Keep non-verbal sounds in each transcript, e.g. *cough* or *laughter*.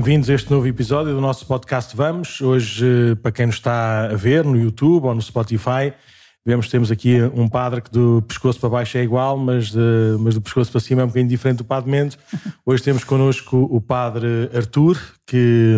bem-vindos a este novo episódio do nosso podcast Vamos. Hoje, para quem nos está a ver no YouTube ou no Spotify, vemos que temos aqui um padre que do pescoço para baixo é igual, mas, de, mas do pescoço para cima é um bocadinho diferente do Padre Mendes. *laughs* Hoje temos connosco o Padre Artur, que,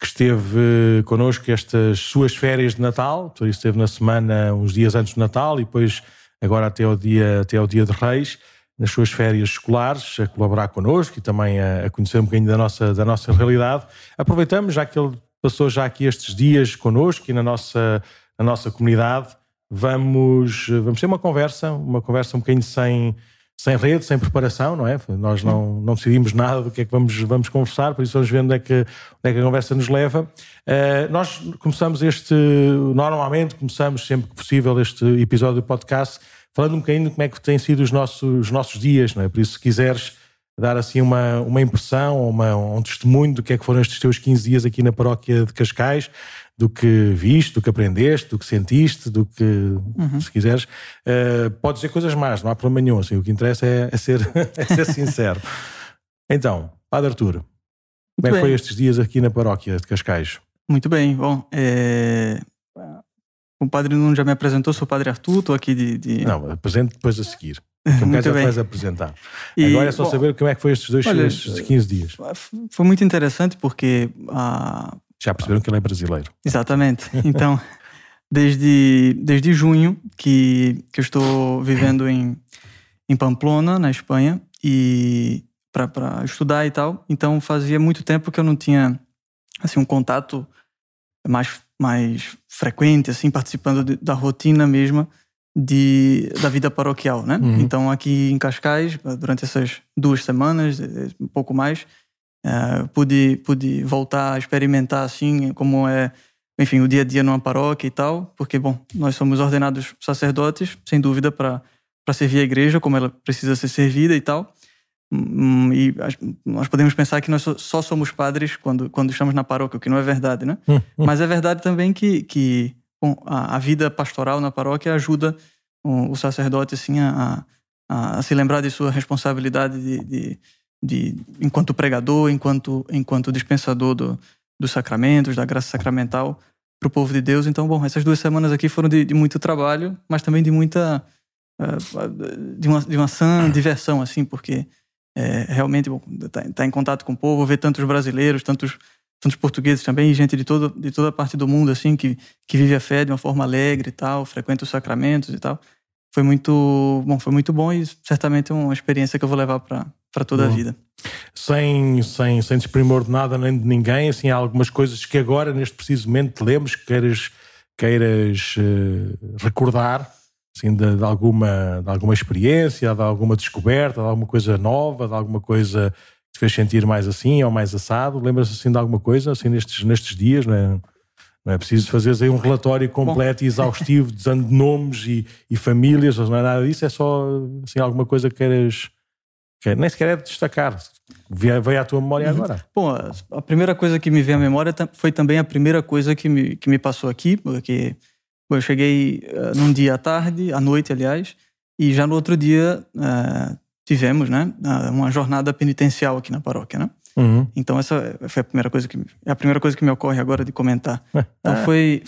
que esteve connosco estas suas férias de Natal, por isso esteve na semana uns dias antes do Natal e depois agora até ao dia, até ao dia de Reis nas suas férias escolares, a colaborar connosco e também a, a, conhecer um bocadinho da nossa, da nossa realidade. Aproveitamos, já que ele passou já aqui estes dias connosco e na nossa, na nossa comunidade, vamos, vamos ter uma conversa, uma conversa um bocadinho sem, sem rede, sem preparação, não é? Nós não, não decidimos nada do que é que vamos, vamos conversar, por isso vamos ver onde é que, onde é que a conversa nos leva. Uh, nós começamos este, normalmente começamos sempre que possível este episódio do podcast falando um bocadinho de como é que têm sido os nossos, os nossos dias, não é? Por isso, se quiseres dar assim uma, uma impressão, uma, um testemunho do que é que foram estes teus 15 dias aqui na paróquia de Cascais, do que viste, do que aprendeste, do que sentiste, do que, uhum. se quiseres, uh, podes dizer coisas más, não há problema nenhum, assim, o que interessa é, é ser, *laughs* é ser sincero. Então, Padre Arturo, como é que foi estes dias aqui na paróquia de Cascais? Muito bem, bom, é... O padre Nuno já me apresentou, sou o padre Arthur, estou aqui de, de... Não, apresente depois a seguir. Que *laughs* já vais apresentar? E, Agora é só bom, saber como é que foi estes dois olha, estes 15 dias. Foi muito interessante porque. Uh, já perceberam que ele é brasileiro. Exatamente. *laughs* Então, desde, desde junho que, que eu estou vivendo em, em Pamplona, na Espanha, e para estudar e tal. Então, fazia muito tempo que eu não tinha assim um contato mais mais frequente, assim, participando de, da rotina mesma de, da vida paroquial, né? Uhum. Então, aqui em Cascais, durante essas duas semanas, eh, um pouco mais, uh, pude, pude voltar a experimentar, assim, como é, enfim, o dia a dia numa paróquia e tal, porque, bom, nós somos ordenados sacerdotes, sem dúvida, para servir a igreja como ela precisa ser servida e tal. Hum, e nós podemos pensar que nós só somos padres quando, quando estamos na paróquia, o que não é verdade, né? Hum, hum. Mas é verdade também que, que bom, a, a, vida pastoral na paróquia ajuda o, o sacerdote assim, a, a, a, se lembrar de sua responsabilidade de, de, de, enquanto pregador, enquanto, enquanto dispensador do, dos sacramentos, da graça sacramental para o povo de Deus. Então, bom, essas duas semanas aqui foram de, de muito trabalho, mas também de muita. Uh, de uma, de uma sã diversão, assim, porque é, realmente estar tá, tá em contato com o povo, ver tantos brasileiros, tantos, tantos portugueses também, e gente de, todo, de toda parte do mundo, assim, que, que vive a fé de uma forma alegre e tal, frequenta os sacramentos e tal. Foi muito bom, foi muito bom e certamente é uma experiência que eu vou levar para toda a vida. Sem, sem, sem desprimor de nada nem de ninguém, assim, há algumas coisas que agora, neste preciso momento, te lembres que queiras, queiras uh, recordar assim, de, de, alguma, de alguma experiência, de alguma descoberta, de alguma coisa nova, de alguma coisa que te fez sentir mais assim ou mais assado? Lembras-se assim de alguma coisa assim nestes, nestes dias? Não é, não é preciso fazer aí um relatório completo Bom. e *laughs* exaustivo de nomes e, e famílias, não é nada disso, é só assim, alguma coisa que queiras. Que nem sequer é destacar. Veio à tua memória uhum. agora. Bom, a primeira coisa que me veio à memória foi também a primeira coisa que me, que me passou aqui, porque eu cheguei uh, num dia à tarde, à noite, aliás, e já no outro dia uh, tivemos, né, uma jornada penitencial aqui na paróquia, né? Uhum. Então essa foi a primeira coisa que é a primeira coisa que me ocorre agora de comentar. Então foi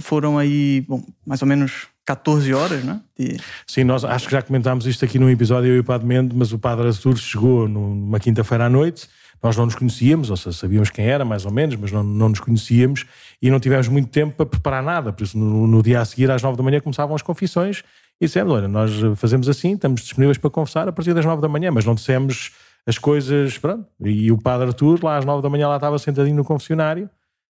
foram aí, bom, mais ou menos 14 horas, né? De... Sim, nós acho que já comentámos isto aqui num episódio eu e o Padre Mendes, mas o Padre Azul chegou numa quinta-feira à noite nós não nos conhecíamos, ou seja, sabíamos quem era, mais ou menos, mas não, não nos conhecíamos e não tivemos muito tempo para preparar nada. Por isso, no, no dia a seguir, às nove da manhã, começavam as confissões e dissemos: olha, nós fazemos assim, estamos disponíveis para confessar a partir das nove da manhã, mas não dissemos as coisas. Pronto. E o Padre Artur, lá às nove da manhã, lá estava sentadinho no confessionário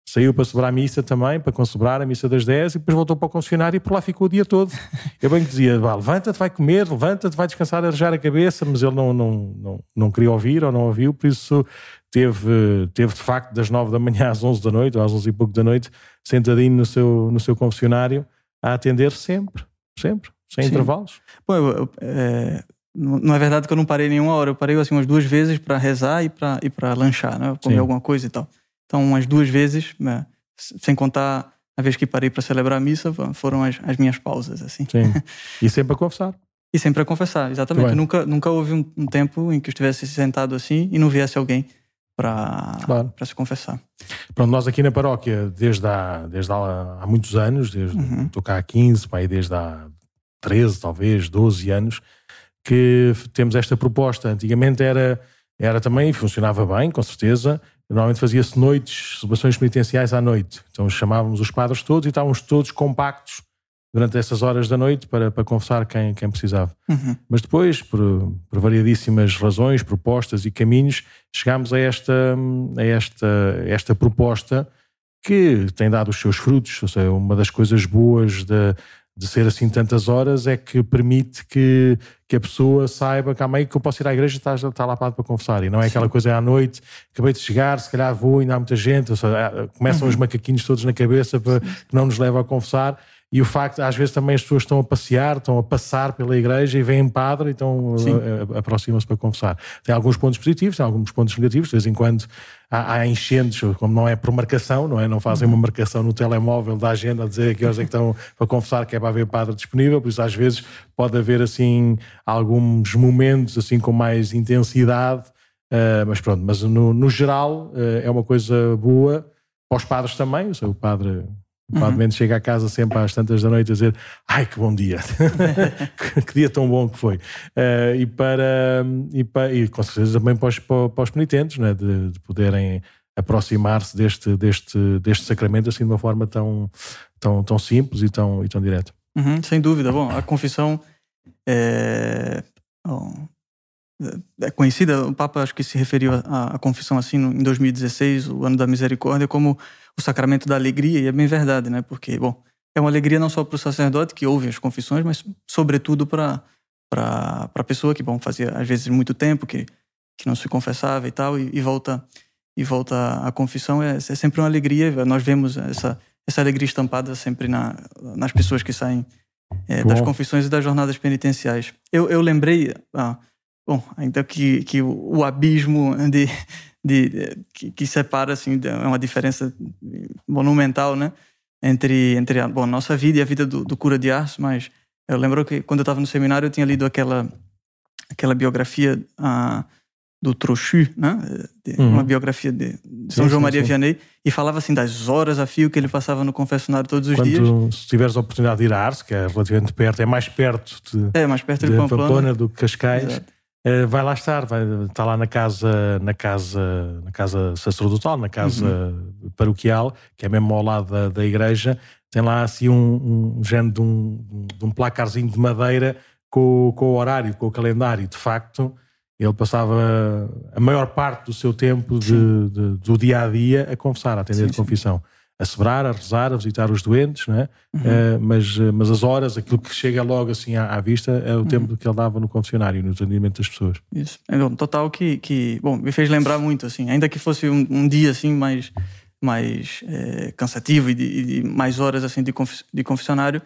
Saiu para celebrar a missa também, para concelebrar a missa das 10 e depois voltou para o concessionário e por lá ficou o dia todo. *laughs* Eu bem que dizia, levanta-te, vai comer, levanta-te, vai descansar, arejar a cabeça, mas ele não, não, não, não queria ouvir ou não ouviu, por isso teve, teve de facto das 9 da manhã *laughs* às 11 da noite, ou às 11 e pouco da noite, sentadinho no seu, no seu confessionário, a atender sempre, sempre, sem Sim. intervalos. Bom, eu, eu, é, não é verdade que eu não parei nenhuma hora, eu parei assim umas duas vezes para rezar e para e lanchar, né? comer alguma coisa e tal. Então, umas duas vezes, né, sem contar a vez que parei para celebrar a missa, foram as, as, minhas pausas, assim. Sim. *laughs* E sempre a confessar. e sempre a confessar, exatamente. Nunca, nunca houve um, um, tempo em que eu estivesse sentado assim e não viesse alguém para claro. se confessar. Pronto, nós aqui na paróquia, desde há, desde há, há muitos anos, desde uhum. estou cá há 15, pai, desde há 13, talvez, 12 anos, que temos esta proposta. Antigamente era, era também, funcionava bem, com certeza. Normalmente fazia-se noites, celebrações penitenciais à noite. Então chamávamos os padres todos e estávamos todos compactos durante essas horas da noite para, para confessar quem, quem precisava. Uhum. Mas depois, por, por, variadíssimas razões, propostas e caminhos, chegámos a esta, a esta, esta proposta que tem dado os seus frutos. Ou seja, uma das coisas boas de, de ser assim tantas horas é que permite que, que a pessoa saiba que há meio que eu posso ir à igreja e está, está lá para, para confessar. E não é aquela coisa é à noite, acabei de chegar, se calhar vou, ainda há muita gente. Seja, começam uhum. os macaquinhos todos na cabeça para, que não nos leva a confessar e o facto, às vezes também as pessoas estão a passear, estão a passar pela igreja e vêm padre e então eh, aproximam-se para confessar. Tem alguns pontos positivos, tem alguns pontos negativos, de vez em quando há, há enchentes, como não é por marcação, não é? Não fazem uma marcação no telemóvel da agenda a dizer que horas é que estão para confessar que é para haver padre disponível, por isso às vezes pode haver assim alguns momentos assim com mais intensidade, uh, mas pronto, mas no, no geral uh, é uma coisa boa para os padres também, o Padre uhum. Mendes chega a casa sempre às tantas da noite a dizer ai que bom dia, *laughs* que dia tão bom que foi. Uh, e, para, e, para, e com certeza também para os, para os penitentes, né? de, de poderem aproximar-se deste, deste, deste sacramento assim de uma forma tão, tão, tão simples e tão, e tão direta. Uhum, sem dúvida. Bom, a confissão é, é conhecida, o Papa acho que se referiu à, confissão assim em 2016, o ano da misericórdia, como o sacramento da alegria, e é bem verdade, né? Porque, bom, é uma alegria não só para o sacerdote que ouve as confissões, mas sobretudo para para a pessoa que, bom, fazia às vezes muito tempo que, que não se confessava e tal, e, e volta e volta à confissão, é, é, sempre uma alegria. Nós vemos essa, essa alegria estampada sempre na, nas pessoas que saem é, das confissões e das jornadas penitenciais. Eu, eu lembrei, ah, bom, ainda que, que o, o abismo de, de, que, que, separa, assim, é uma diferença monumental, né? Entre, entre a bom, nossa vida e a vida do, do cura de Ars, mas eu lembro que quando eu estava no seminário eu tinha lido aquela, aquela biografia uh, do Trochu, né? De, uhum. Uma biografia de, de São sim, João sim, Maria sim. Vianney, e falava assim das horas a fio que ele passava no confessionário todos os Quando, dias. Se tiveres a oportunidade de ir a Ars, que é relativamente perto, é mais perto de, é, mais perto de, de Pamplona, Pamplona do que Cascais. Exato. Eh, vai lá estar, vai estar lá na casa, na casa, na casa sacerdotal, na casa uhum. paroquial, que é mesmo ao lado da, da igreja. Tem lá assim um, um género de um, de um placarzinho de madeira com, com o horário, com o calendário. De facto, ele passava a maior parte do seu tempo de, de, do dia a dia a confessar, a atender sim, de confissão. Sim a celebrar, a rezar, a visitar os doentes, não é? Uhum. Uh, mas, eh, mas as horas, aquilo que chega logo assim à, à vista, é o uhum. tempo que ele dava no confessionário, no atendimento das pessoas. Isso. É um total que, que, bom, me fez lembrar muito, assim, ainda que fosse um, um dia assim mais, mais é, cansativo e de, e de, mais horas assim de, conf, de confessionário,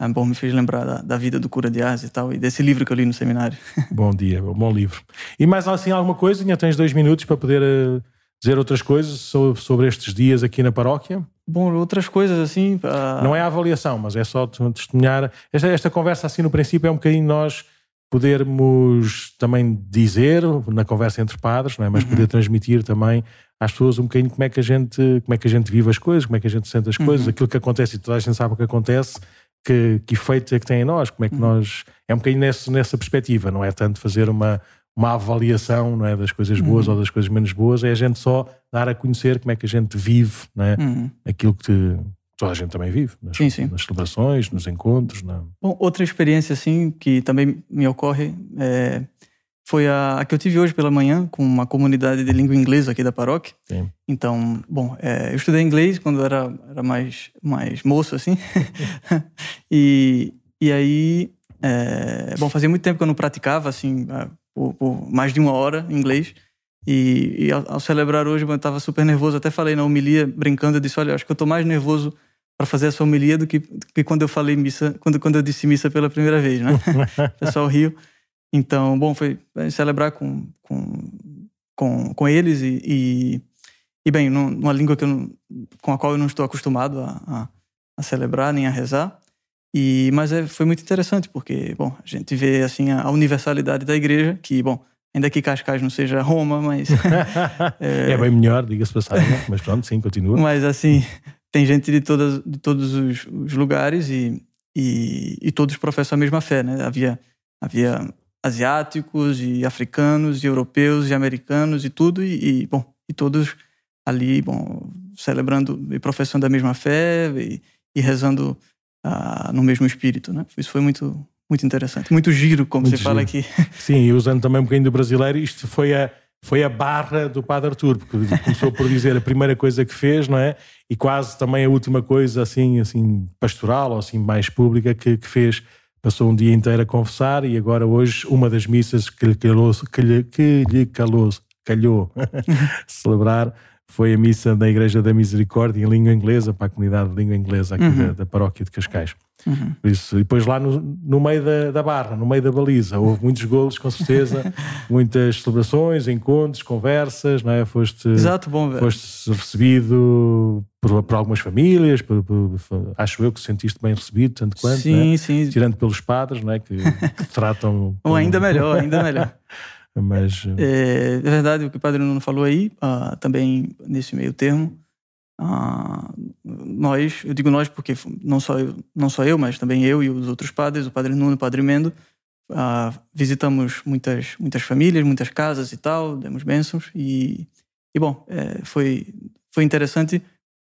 é, bom, me fez lembrar da, da, vida do cura de Asa e tal, e desse livro que eu li no seminário. *laughs* bom dia, bom livro. E mais assim alguma coisa? Ainda tens dois minutos para poder uh, dizer outras coisas sobre, sobre estes dias aqui na paróquia? Bom, outras coisas assim. Não é a avaliação, mas é só testemunhar. Esta, esta conversa, assim, no princípio, é um bocadinho nós podermos também dizer, na conversa entre padres, não é? mas uhum. poder transmitir também às pessoas um bocadinho como é que a gente, como é que a gente vive as coisas, como é que a gente sente as uhum. coisas, aquilo que acontece e toda a gente sabe o que acontece, que, que efeito é que tem em nós, como é que uhum. nós. É um bocadinho nessa, nessa perspectiva, não é tanto fazer uma, uma avaliação não é, das coisas boas uhum. ou das coisas menos boas, é a gente só dar a conhecer como é que a gente vive não é? Uhum. aquilo que toda a gente também vive, nas, sim, sim. nas celebrações, nos encontros. Na... Bom, outra experiência assim que também me ocorre é, foi a, a, que eu tive hoje pela manhã com uma comunidade de língua inglesa aqui da paróquia. Sim. Então, bom, é, eu estudei inglês quando era, era mais, mais moço, assim. *laughs* *laughs* e, e aí, é, bom, fazia muito tempo que eu não praticava, assim, por, por mais de uma hora em inglês. E, e ao, ao, celebrar hoje, eu estava super nervoso. Até falei na homilia, brincando, eu disse: Olha, acho que eu estou mais nervoso para fazer essa homilia do que, do que, quando eu falei missa, quando, quando eu disse missa pela primeira vez, né? *laughs* o pessoal riu. Então, bom, foi celebrar com, com, com, com eles e, e, e, bem, numa língua que eu, com a qual eu não estou acostumado a, a, a celebrar nem a rezar. E, mas é, foi muito interessante, porque, bom, a gente vê, assim, a, universalidade da igreja, que, bom, Ainda que Cascais não seja Roma, mas. *laughs* *laughs* é... é... bem melhor, diga-se passagem, mas pronto, sim, continua. Mas assim, tem gente de, todas, de todos os, os lugares e, e, e, todos professam a mesma fé, né? Havia, havia asiáticos e africanos e europeus e americanos e tudo, e, e bom, e todos ali, bom, celebrando e professando a mesma fé e, e rezando uh, no mesmo espírito, né? Isso foi muito muito interessante, muito giro, como muito você giro. fala aqui. *laughs* Sim, e usando também um bocadinho do brasileiro, isto foi a, foi a barra do Padre Artur, porque começou por dizer a primeira coisa que fez, não é? E quase também a última coisa, assim, assim pastoral ou assim mais pública que, que fez. Passou um dia inteiro a confessar e agora hoje uma das missas que lhe calou, que lhe, que lhe calou, calhou *laughs* celebrar foi a missa da Igreja da Misericórdia em língua inglesa, para a comunidade de língua inglesa aqui uhum. da, da, paróquia de Cascais. Uhum. Por isso, e depois lá no, no meio da, da, barra, no meio da baliza, houve muitos golos, com certeza, *laughs* muitas celebrações, encontros, conversas, não é? Foste, Exato, bom, velho. foste recebido por, por algumas famílias, por, por, acho eu que sentiste bem recebido, tanto quanto, sim, é? sim. tirando pelos padres, não é? que, que tratam. *laughs* Ou ainda melhor, ainda melhor. *laughs* Mas... É, é, verdade o que o Padre Nuno falou aí, uh, também nesse meio termo. Uh, nós, eu digo nós porque não só, eu, não só eu, mas também eu e os outros padres, o Padre Nuno o Padre Mendo, uh, visitamos muitas, muitas famílias, muitas casas e tal, demos bênçãos e, e bom, é, foi, foi interessante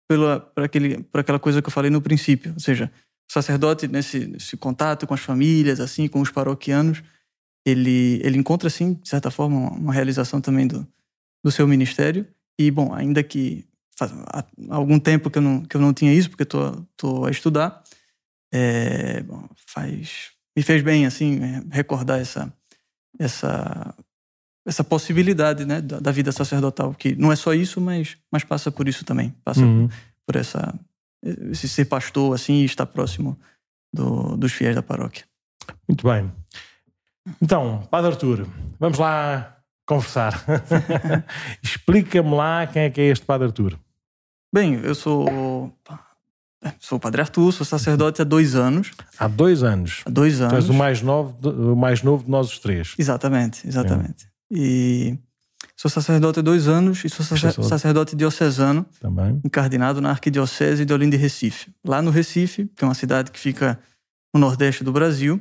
pela, por, aquele, por aquela coisa que eu falei no princípio, ou seja, o sacerdote nesse, nesse contato com as famílias, assim, com os paroquianos, ele, ele encontra, assim, de certa forma, uma realização também do, do seu ministério. E, bom, ainda que faz há algum tempo que eu não, que eu não tinha isso, porque estou tô, a estudar, é, bom, faz, me fez bem, assim, é, recordar essa, essa, essa possibilidade né, da, da, vida sacerdotal, que não é só isso, mas, mas passa por isso também. Passa uhum. por, por essa, esse ser pastor, assim, e estar próximo do, dos fiéis da paróquia. Muito bem. Então, Padre Artur, vamos lá conversar. *laughs* Explica-me lá quem é que é este Padre Artur. Bem, eu sou sou o Padre Artur, sou sacerdote há dois anos. Há dois anos? Há dois anos. Tu és o mais novo, o mais novo de nós os três. Exatamente, exatamente. É. E sou sacerdote há dois anos e sou sacerdote, sacerdote diocesano. Também. Encardinado na Arquidiocese de Olinda e Recife. Lá no Recife, que é uma cidade que fica no nordeste do Brasil,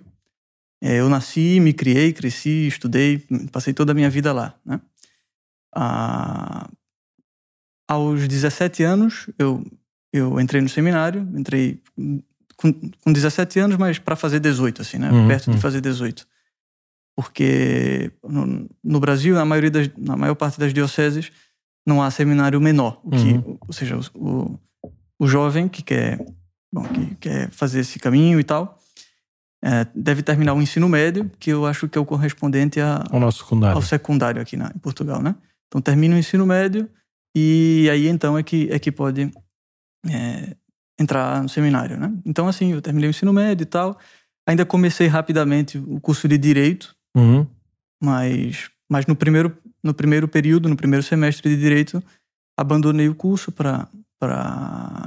eu nasci, me criei, cresci, estudei, passei toda a minha vida lá. Né? Ah, aos 17 anos, eu, eu entrei no seminário, entrei com, com 17 anos, mas para fazer 18, assim, né? Uhum, Perto uhum. de fazer 18. Porque no, no, Brasil, na, maioria das, na maior parte das dioceses, não há seminário menor. O que, uhum. Ou seja, o, o jovem que quer, bom, que quer fazer esse caminho e tal, é, deve terminar o ensino médio, que eu acho que é o correspondente a, ao nosso secundário. ao secundário aqui na, em Portugal, né? Então termina o ensino médio e aí então é que, é que pode é, entrar no seminário, né? Então assim, eu terminei o ensino médio e tal, ainda comecei rapidamente o curso de Direito, uhum. mas, mas no, primeiro, no primeiro período, no primeiro semestre de Direito, abandonei o curso para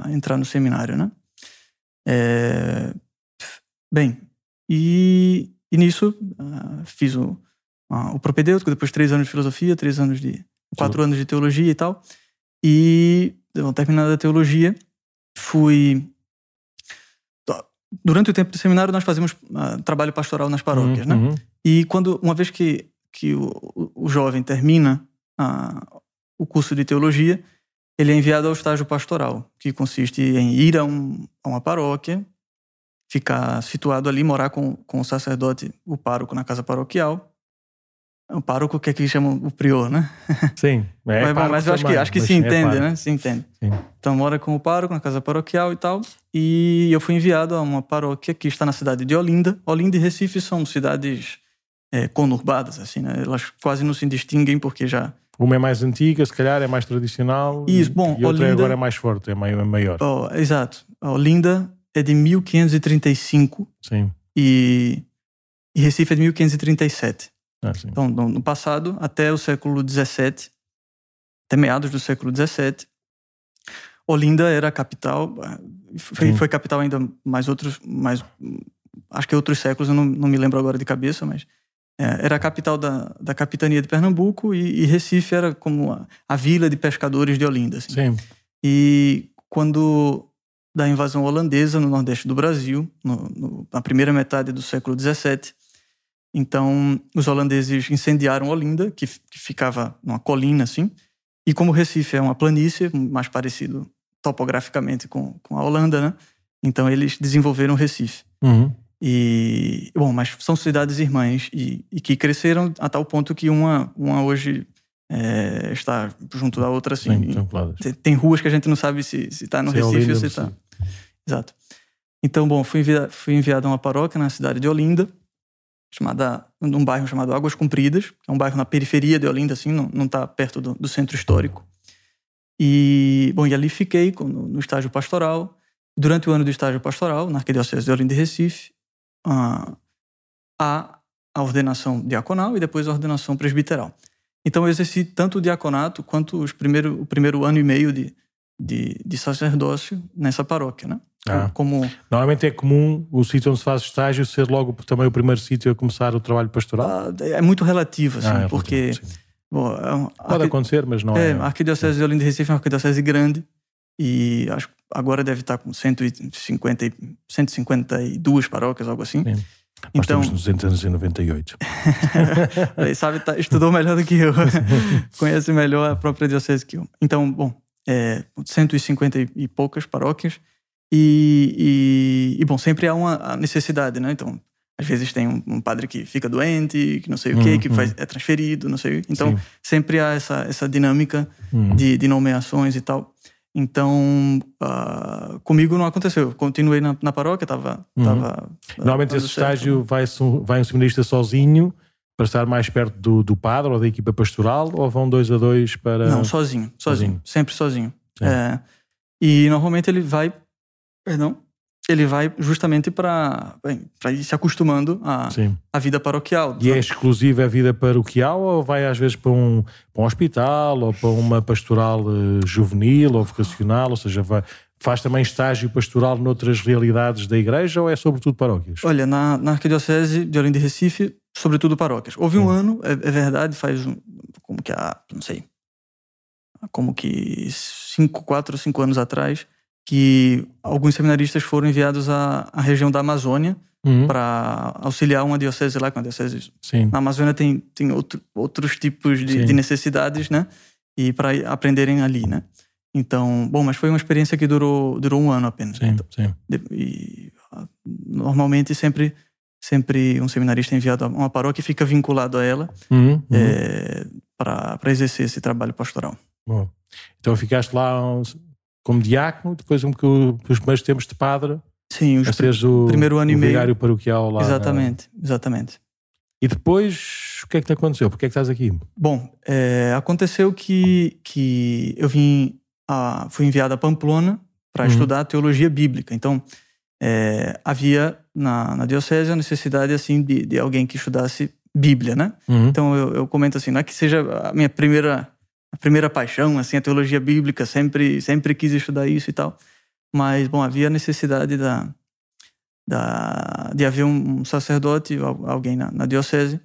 entrar no seminário, né? É, bem, e, e nisso uh, fiz o, uh, o propedêutico, depois três anos de filosofia, três anos de. quatro anos de teologia e tal. E, então, terminada a teologia, fui. Durante o tempo do seminário, nós fazemos uh, trabalho pastoral nas paróquias, né? uhum, né? Uhum. E quando, uma vez que, que o, o jovem termina o curso de teologia, ele é enviado ao estágio pastoral, que consiste em ir a, um, a uma paróquia, ficar situado ali, morar com, com o sacerdote, o pároco na casa paroquial. O pároco que aqui chamam o prior, né? *laughs* Sim. É mas, mas eu acho que, acho que se é entende, é né? Se entende. Sim. Então mora com o pároco na casa paroquial e tal. E eu fui enviado a uma paróquia que está na cidade de Olinda. Olinda e Recife são cidades é, conurbadas, assim, né? Elas quase não se distinguem porque já... Uma é mais antiga, se calhar é mais tradicional. Isso, bom, e outra Olinda, agora é mais forte, é maior. Oh, exato. Olinda é de 1535. Sim. E, e Recife é de 1537. Ah, então, no passado, até o século XVII, até meados do século XVII, Olinda era a capital, foi, foi, capital ainda mais outros, mais, acho que outros séculos, eu não, não me lembro agora de cabeça, mas é, era a capital da, da capitania de Pernambuco e, e Recife era como a, a, vila de pescadores de Olinda. Assim. Sim. E quando da invasão holandesa no nordeste do Brasil, no, no, na primeira metade do século XVII, então os holandeses incendiaram Olinda, que, que ficava numa colina assim, e como Recife é uma planície, mais parecido topograficamente com, com a Holanda, né? Então eles desenvolveram Recife. Uhum. E, bom, mas são cidades irmãs e, e, que cresceram a tal ponto que uma, uma hoje é, está junto da outra, assim. tem, tem, ruas que a gente não sabe se está no se é Recife é ou se está. Exato. Então, bom, fui enviado, fui enviado a uma paróquia na cidade de Olinda, chamada, num bairro chamado Águas Compridas, que é um bairro na periferia de Olinda, assim, não está perto do, do, centro histórico. E, bom, e ali fiquei no, no estágio pastoral. Durante o ano do estágio pastoral, na Arquidiocese de Olinda e Recife, a, a ordenação diaconal e depois a ordenação presbiteral. Então eu exerci tanto o diaconato quanto os primeiro, o primeiro ano e meio de, de, de sacerdócio nessa paróquia, né? Ah. Como... Normalmente é comum o sítio onde se faz estágio ser logo também o primeiro sítio a começar o trabalho pastoral? Ah, é muito relativo, assim, ah, é porque... Relativo, bom, é Pode arqui... acontecer, mas não é... é a Arquidiocese de Olinda e Recife é uma arquidiocese grande e acho agora deve estar com 150, 152 paróquias, algo assim. Sim. Nós então, temos 298. *laughs* sabe, tá, estudou melhor do que eu. *laughs* Conhece melhor a própria diocese que eu. Então, bom, é, 150 e poucas paróquias. E, e, e, bom, sempre há uma necessidade, né? Então, às vezes tem um, um padre que fica doente, que não sei o quê, uhum. que faz, é transferido, não sei. Então, Sim. sempre há essa, essa dinâmica uhum. de, de nomeações e tal. Então, uh, comigo não aconteceu. Continuei na, na paróquia, estava. Uhum. Tava, Normalmente esse estágio vai, vai um seminarista sozinho para estar mais perto do, do padre ou da equipa pastoral ou vão dois a dois para. Não, sozinho, sozinho, sozinho. sempre sozinho. É, e normalmente ele vai. Perdão ele vai justamente para ir se acostumando à, à vida paroquial. E é exclusiva a vida paroquial ou vai às vezes para um, para um hospital ou para uma pastoral uh, juvenil ou vocacional? Ou seja, vai, faz também estágio pastoral noutras realidades da igreja ou é sobretudo paróquias? Olha, na, na Arquidiocese de Olinda e Recife, sobretudo paróquias. Houve um ano, é, é, verdade, faz um, como que há, não sei, como que cinco, quatro, cinco anos atrás, que alguns seminaristas foram enviados à, à região da Amazônia uhum. para auxiliar uma diocese lá, com a diocese Sim. na Amazônia tem, tem outro, outros tipos de, de, necessidades, né? E para aprenderem ali, né? Então, bom, mas foi uma experiência que durou, durou um ano apenas. Sim, então, sim. E, normalmente sempre sempre um seminarista é enviado a uma paróquia fica vinculado a ela uhum, uhum. É, para exercer esse trabalho pastoral. Bom. Então ficaste lá como diácono, depois um os primeiros tempos de padre. Sim, os pr o primeiro ano o e meio. paroquial lá. Exatamente, exatamente. E depois, o que é que te aconteceu? Por que é que estás aqui? Bom, é, aconteceu que, que eu vim, a, fui enviado a Pamplona para uhum. estudar teologia bíblica. Então, é, havia na, na diocese a necessidade assim de, de alguém que estudasse Bíblia, né? Uhum. Então eu, eu comento assim, não é que seja a minha primeira a primeira paixão, assim, a teologia bíblica, sempre, sempre quis estudar isso e tal. Mas, bom, havia necessidade da, da, de haver um sacerdote, alguém na, na diocese,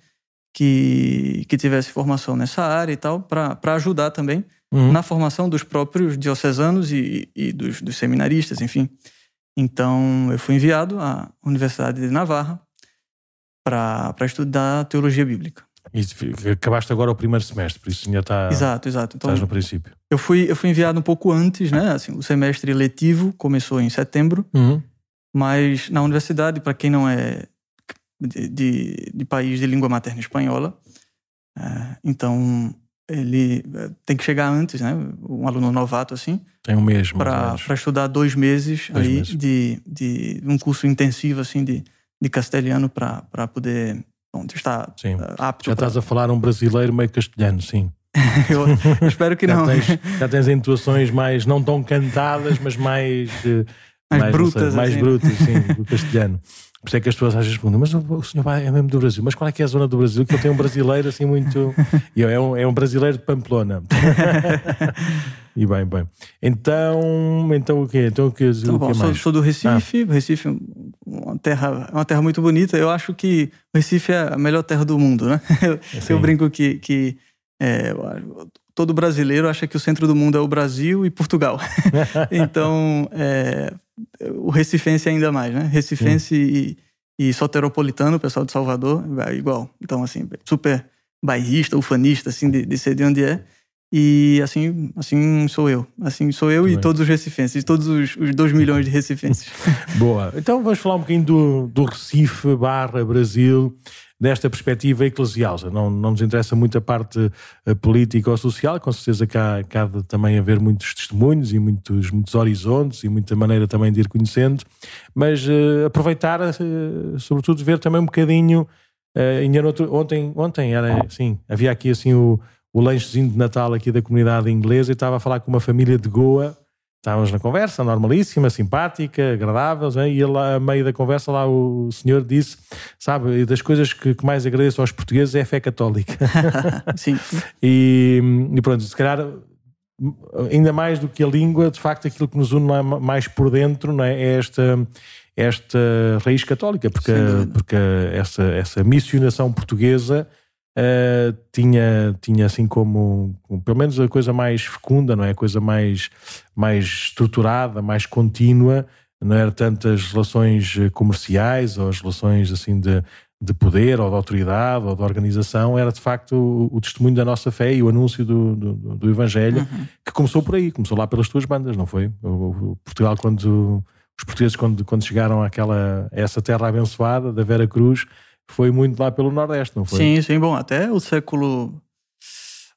que, que tivesse formação nessa área e tal, para ajudar também uhum. na formação dos próprios diocesanos e, e dos, dos, seminaristas, enfim. Então, eu fui enviado à Universidade de Navarra para estudar teologia bíblica. E acabaste agora o primeiro semestre, por isso ainda está. Exato, exato. Então, estás no princípio. Eu fui, eu fui enviado um pouco antes, né? Assim, o semestre letivo começou em setembro, uhum. mas na universidade, para quem não é de, de, de, país de língua materna espanhola, é, então ele é, tem que chegar antes, né? Um aluno novato assim. Tem um mês, para estudar dois meses dois aí meses. De, de um curso intensivo assim de, de castelhano para poder onde está sim. Eh, apto. Já para... estás a falar um brasileiro meio castelhano, sim. *laughs* eu espero que já não. Tens, *laughs* já tens intuações mais, não tão cantadas, mas mais. Eh, mais, mais brutas. Sei, mais assim. brutas, sim, do castelhano. *laughs* Por isso é que as pessoas às vezes perguntam, mas o, senhor vai, é mesmo do Brasil, mas qual é que é a zona do Brasil? Que eu tenho um brasileiro assim muito. *laughs* E é um, é um brasileiro de Pamplona. *laughs* e bem, bem. Então, então o quê? Então, o quê, então, o bom, que sou, sou, do Recife, ah. Recife, uma terra, é uma terra muito bonita. Eu acho que o Recife é a melhor terra do mundo, né? *laughs* Eu, eu brinco que, que é, todo brasileiro acha que o centro do mundo é o Brasil e Portugal. então, é, o recifense ainda mais, né? Recifense e, e soteropolitano, o pessoal de Salvador, é igual. Então, assim, super bairrista, ufanista, assim, de, de ser de onde é. E assim, assim sou eu. Assim sou eu Muito e bem. todos os recifenses, todos os, os 2 milhões de recifenses. *laughs* Boa. Então vamos falar um bocadinho do, do Recife barra Brasil desta perspectiva eclesial. Não, não nos interessa muito a parte eh, política ou social, com certeza há de também haver muitos testemunhos e muitos, muitos horizontes e muita maneira também de ir conhecendo, mas uh, aproveitar, uh, sobretudo, ver também um bocadinho. Uh, ontem, ontem era assim, havia aqui assim o, o lanchezinho de Natal aqui da comunidade inglesa e estava a falar com uma família de Goa Estávamos na conversa, normalíssima, simpática, agradável, né? e a meio da conversa, lá o senhor disse: Sabe, das coisas que, que mais agradeço aos portugueses é a fé católica. *laughs* Sim. e, e pronto, se calhar, ainda mais do que a língua, de facto, aquilo que nos une mais por dentro é? é esta esta raiz católica, porque, porque essa, essa missionação portuguesa uh, tinha, tinha assim como, como, pelo menos a coisa mais fecunda, não é? A coisa mais, mais estruturada, mais contínua, não era tantas relações eh, comerciais ou as relações assim de, de poder ou de autoridade ou de organização, era de facto o, o testemunho da nossa fé e o anúncio do, do, do Evangelho, uhum. que começou por aí, começou lá pelas tuas bandas, não foi? O, o Portugal, quando os portugueses, quando, quando chegaram àquela, a essa terra abençoada da Vera Cruz, foi muito lá pelo Nordeste, não foi? Sim, sim. Bom, até o século.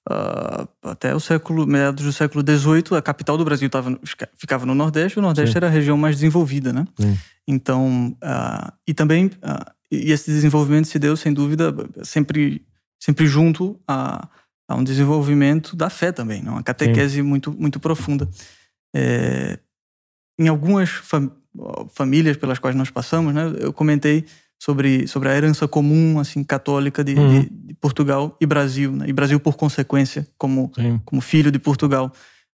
Uh, até o século, meados do século XVIII, a capital do Brasil tava, ficava no Nordeste, o Nordeste sim. era a região mais desenvolvida, né? Sim. Então, uh, e também, uh, e esse desenvolvimento se deu, sem dúvida, sempre, sempre junto a, a um desenvolvimento da fé também, não? uma catequese muito, muito profunda. É, em algumas fam famílias pelas quais nós passamos, né, eu comentei sobre, sobre a herança comum assim católica de, uhum. de, de Portugal e Brasil, né? e Brasil por consequência como, como filho de Portugal.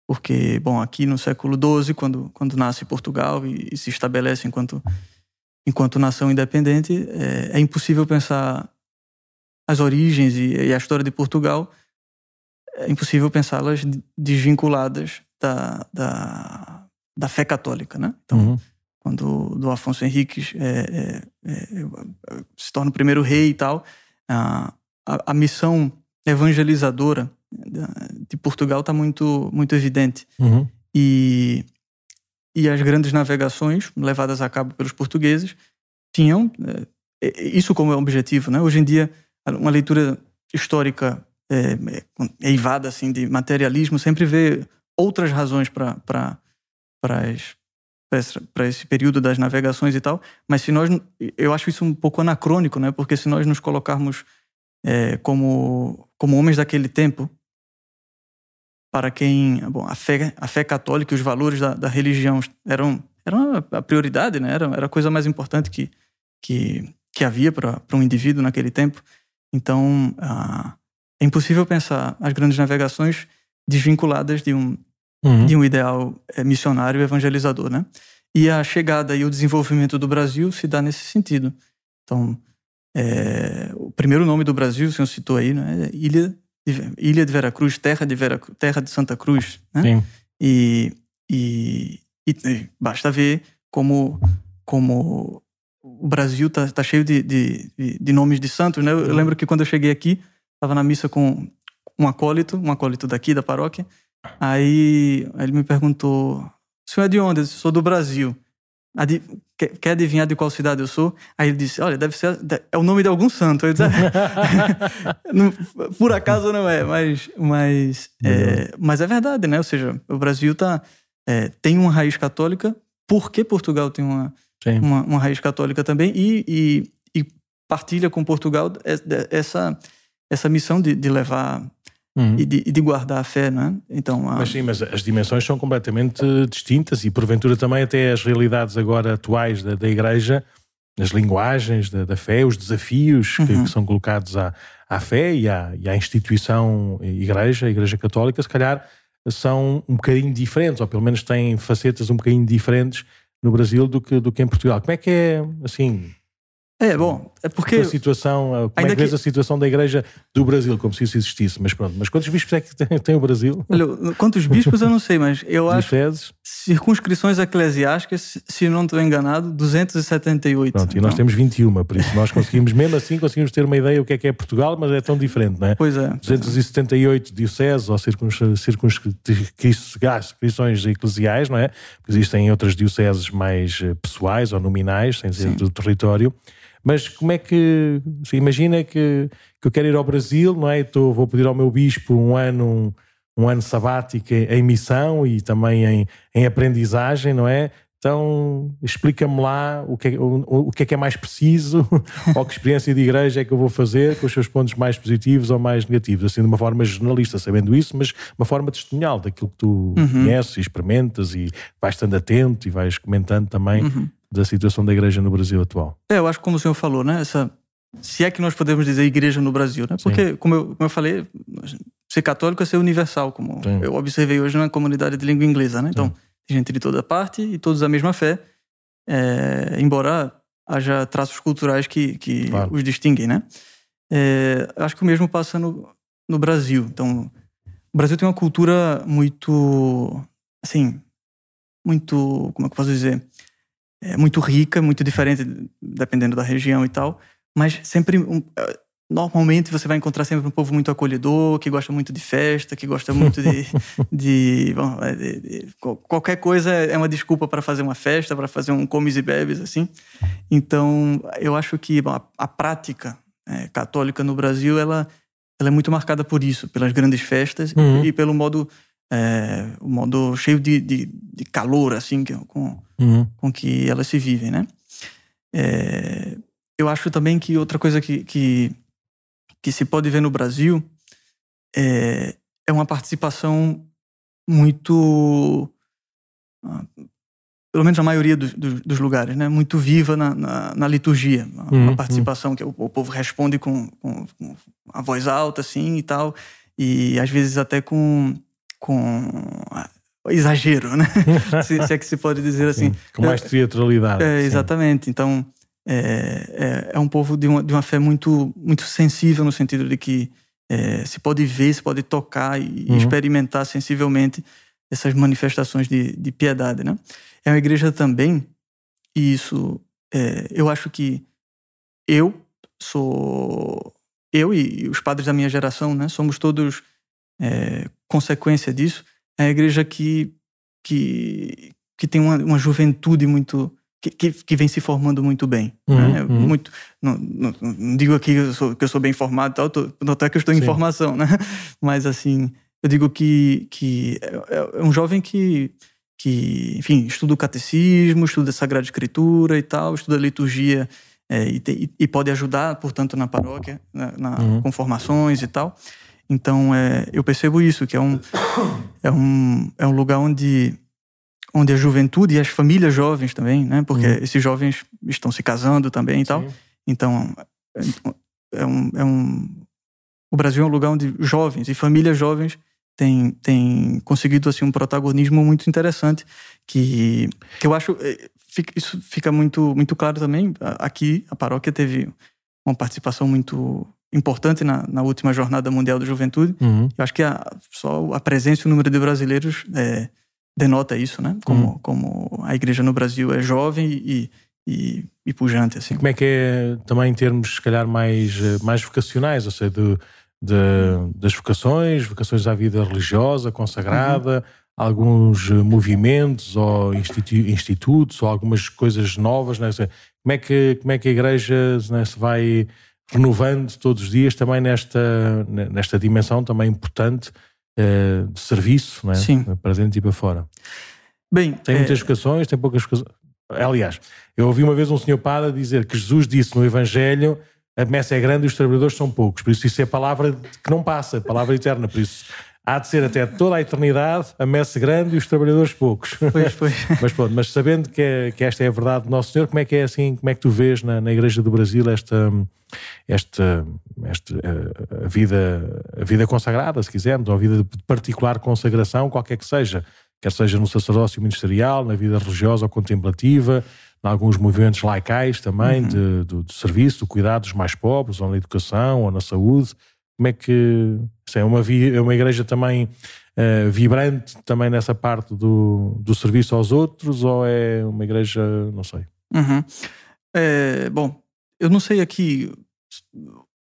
Porque, bom, aqui no século XII, quando, quando nasce Portugal e, e se estabelece enquanto, enquanto nação independente, é, é impossível pensar as origens e, e, a história de Portugal, é impossível pensá-las desvinculadas da, da, da fé católica, né? Então, uhum quando do Afonso Henriques é, é, é, se torna o primeiro rei e tal, a, a, missão evangelizadora de Portugal está muito, muito evidente. Uhum. E, e as grandes navegações levadas a cabo pelos portugueses tinham é, isso como objetivo. Né? Hoje em dia, uma leitura histórica é, é, eivada assim, de materialismo sempre vê outras razões para as para esse período das navegações e tal, mas se nós, eu acho isso um pouco anacrônico, né? Porque se nós nos colocarmos é, como como homens daquele tempo, para quem, bom, a fé, a fé católica e os valores da, da religião eram eram a prioridade, né? Era, era a coisa mais importante que que, que havia para um indivíduo naquele tempo. Então, ah, é impossível pensar as grandes navegações desvinculadas de um uhum. de um ideal eh, missionário evangelizador, né? E a chegada e o desenvolvimento do Brasil se dá nesse sentido. Então, é, o primeiro nome do Brasil, o senhor citou aí, né? É Ilha de, Ilha de Veracruz, terra de, Vera, terra de Santa Cruz. Né? Sim. E, e, e, basta ver como, como o Brasil tá, tá cheio de, de, de, nomes de santos, né? Eu, eu lembro que quando eu cheguei aqui, estava na missa com um acólito, um acólito daqui da paróquia, Aí ele me perguntou: o senhor é de onde? Eu disse, sou do Brasil. Adi quer, quer, adivinhar de qual cidade eu sou? Aí ele disse: Olha, deve ser. É o nome de algum santo. Eu disse, *laughs* não, Por acaso não é, mas, mas, é, mas é verdade, né? Ou seja, o Brasil tá, é, tem uma raiz católica, porque Portugal tem uma, uma, uma, raiz católica também, e, e, e partilha com Portugal essa, essa missão de, de levar Uhum. E, de, e, de, guardar a fé, não é? Então, há... Mas sim, mas as dimensões são completamente distintas e porventura também até as realidades agora atuais da, da Igreja, as linguagens da, da fé, os desafios uhum. que, que, são colocados à, à fé e à, e à instituição Igreja, a Igreja Católica, se calhar são um bocadinho diferentes, ou pelo menos têm facetas um bocadinho diferentes no Brasil do que, do que em Portugal. Como é que é, assim, é, bom, é porque. A situação, como Ainda é que vês a situação da igreja do Brasil, como se isso existisse, mas pronto. Mas quantos bispos é que tem, tem o Brasil? Olha, quantos bispos eu não sei, mas eu acho. Circunscrições eclesiásticas, se não estou enganado, 278. Pronto, então... e nós então. temos 21, por isso nós conseguimos, mesmo assim, conseguimos ter uma ideia do que é que é Portugal, mas é tão diferente, não é? Pois é. 278 dioceses ou circunscrições eclesiais, não é? Porque existem outras dioceses mais eh, pessoais ou nominais, sem ser Sim. do território. Mas como é que. Imagina que, que eu quero ir ao Brasil, não é? Tô, vou pedir ao meu bispo um ano, um, um ano sabático em missão e também em, em aprendizagem, não é? Então, explica-me lá o que, é, o, o, que é que é mais preciso, *laughs* ou que experiência de igreja é que eu vou fazer, com os seus pontos mais positivos ou mais negativos, assim de uma forma jornalista, sabendo isso, mas uma forma testemunhal daquilo que tu uhum. conheces, experimentas e vais estando atento e vais comentando também uhum da situação da igreja no Brasil atual. É, eu acho que como o senhor falou, né? Essa, se é que nós podemos dizer igreja no Brasil, né? Porque, como eu, como eu falei, ser católico é ser universal, como Sim. eu observei hoje na comunidade de língua inglesa, né? Então, Sim. tem gente de toda parte e todos da mesma fé, é, embora haja traços culturais que, que claro. os distinguem, né? É, acho que o mesmo passa no, no Brasil. Então, o Brasil tem uma cultura muito, assim, muito, como é que eu posso dizer? É muito rica, muito diferente dependendo da região e tal, mas sempre um, é, normalmente você vai encontrar sempre um povo muito acolhedor, que gosta muito de festa, que gosta muito de, *laughs* de, bom, é, de, de, qualquer coisa é uma desculpa para fazer uma festa, para fazer um comes e bebes assim. Então, eu acho que bom, a, a, prática é, católica no Brasil ela ela é muito marcada por isso, pelas grandes festas uhum. e pelo modo é, o modo cheio de, de, de calor, assim, com, uhum. com que elas se vivem, né? É, eu acho também que outra coisa que, que, que se pode ver no Brasil é, é uma participação muito. Ah, pelo menos na maioria dos, dos, dos lugares, né? muito viva na, na, na liturgia. Uma, uhum, participação uhum. que o, o, povo responde com, com, com a voz alta, assim e tal, e às vezes até com com ah, exagero, né? *laughs* se, se, é que se pode dizer assim. Sim, com mais teatralidade. É, exatamente. Então, é, é, é, um povo de uma, de uma fé muito, muito sensível no sentido de que é, se pode ver, se pode tocar e uhum. experimentar sensivelmente essas manifestações de, de piedade, né? É uma igreja também, e isso, é, eu acho que eu sou, eu e, e os padres da minha geração, né? Somos todos é, consequência disso, é a igreja que, que, que tem uma, uma juventude muito. Que, que, que, vem se formando muito bem. Uhum, né? uhum. muito, não, não, não, digo aqui que eu, sou, que eu sou bem informado, tal, tô, até que eu estou em formação, né? *laughs* Mas assim, eu digo que, que é, é um jovem que, que, enfim, estuda o catecismo, estuda a Sagrada Escritura e tal, estuda a liturgia é, e, te, e, pode ajudar, portanto, na paróquia, na, na uhum. com formações e tal. Então, é, eu percebo isso, que é um, é um, é um lugar onde, onde a juventude e as famílias jovens também, né? Porque uhum. esses jovens estão se casando também e Sim. tal. Então, é, é, um, é um... O Brasil é um lugar onde jovens e famílias jovens têm, têm conseguido assim, um protagonismo muito interessante que, que eu acho... É, isso fica muito, muito claro também. Aqui, a paróquia teve uma participação muito importante na, na, última Jornada Mundial da Juventude. Uhum. Eu acho que a, só a presença e o número de brasileiros é, denota isso, né? Como, uhum. como a igreja no Brasil é jovem e, e, e pujante, assim. Como é que é também em termos, se calhar, mais, mais vocacionais, ou seja, de, de das vocações, vocações à vida religiosa, consagrada, uhum. alguns movimentos ou institu institutos ou algumas coisas novas, né? Como é que, como é que a igreja né, se vai renovando todos os dias também nesta, nesta dimensão também importante uh, de serviço, é? Para dentro e para fora. Bem, tem muitas é... vocações, tem poucas vocações. Aliás, eu ouvi uma vez um senhor padre dizer que Jesus disse no Evangelho a messa é grande e os trabalhadores são poucos. Por isso isso é palavra que não passa, palavra eterna. Por isso há de ser até toda a eternidade a messe grande e os trabalhadores poucos. Pois, pois. *laughs* mas pronto, mas sabendo que, é, que esta é a verdade do Nosso Senhor, como é que é assim, como é que tu vês na, na Igreja do Brasil esta, esta, esta a vida, a vida consagrada, se quisermos, ou a vida de particular consagração, qualquer que seja, quer seja no sacerdócio ministerial, na vida religiosa ou contemplativa, em alguns movimentos laicais também, uhum. de, de, serviço, de cuidado dos mais pobres, ou na educação, ou na saúde. Como é que. é, uma, é uma igreja também uh, vibrante, também nessa parte do, do serviço aos outros, ou é uma igreja, não sei? Uhum. É, bom, eu não sei aqui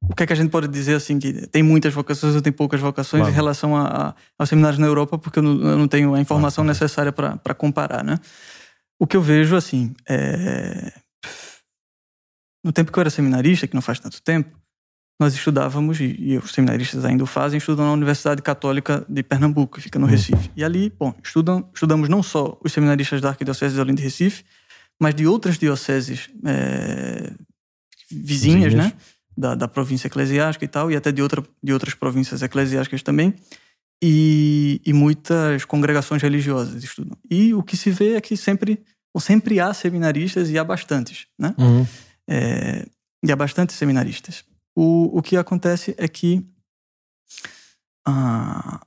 o que é que a gente pode dizer assim que tem muitas vocações ou tem poucas vocações claro. em relação a, a, aos seminários na Europa, porque eu não, eu não tenho a informação claro. necessária para comparar, né? O que eu vejo, assim, é... no tempo que eu era seminarista, que não faz tanto tempo, nós estudávamos, e, os seminaristas ainda o fazem, estudam na Universidade Católica de Pernambuco, que fica no uhum. Recife. E ali, bom, estudam, estudamos não só os seminaristas da Arquidiocese de Olinda e Recife, mas de outras dioceses é, vizinhas, vizinhas, né? Da, da província eclesiástica e tal, e até de, outra, de outras províncias eclesiásticas também e, e, muitas congregações religiosas estudam. E o que se vê é que sempre, sempre há seminaristas e há bastantes, né? Uhum. É, e há bastantes seminaristas. O, o que acontece é que, ah,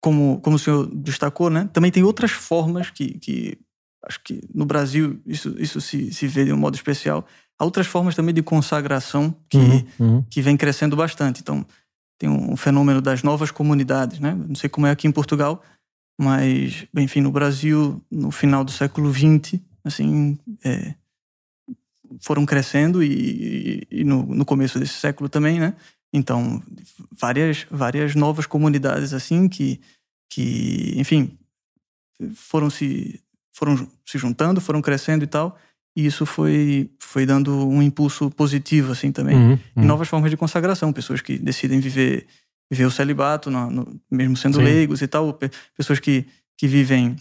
como, como o senhor destacou, né? Também tem outras formas que, que acho que no Brasil isso, isso se, se vê de um modo especial. Há outras formas também de consagração que, uhum, uhum. que vem crescendo bastante. Então, tem um fenômeno das novas comunidades, né? Não sei como é aqui em Portugal, mas, enfim, no Brasil, no final do século XX, assim, é, foram crescendo e, e no, no, começo desse século também, né? Então, várias, várias novas comunidades, assim, que, que enfim, foram se, foram se juntando, foram crescendo e tal. E isso foi, foi dando um impulso positivo, assim, também. Uhum, uhum. E novas formas de consagração. Pessoas que decidem viver, viver o celibato, no, no, mesmo sendo Sim. leigos e tal. Pessoas que, que vivem,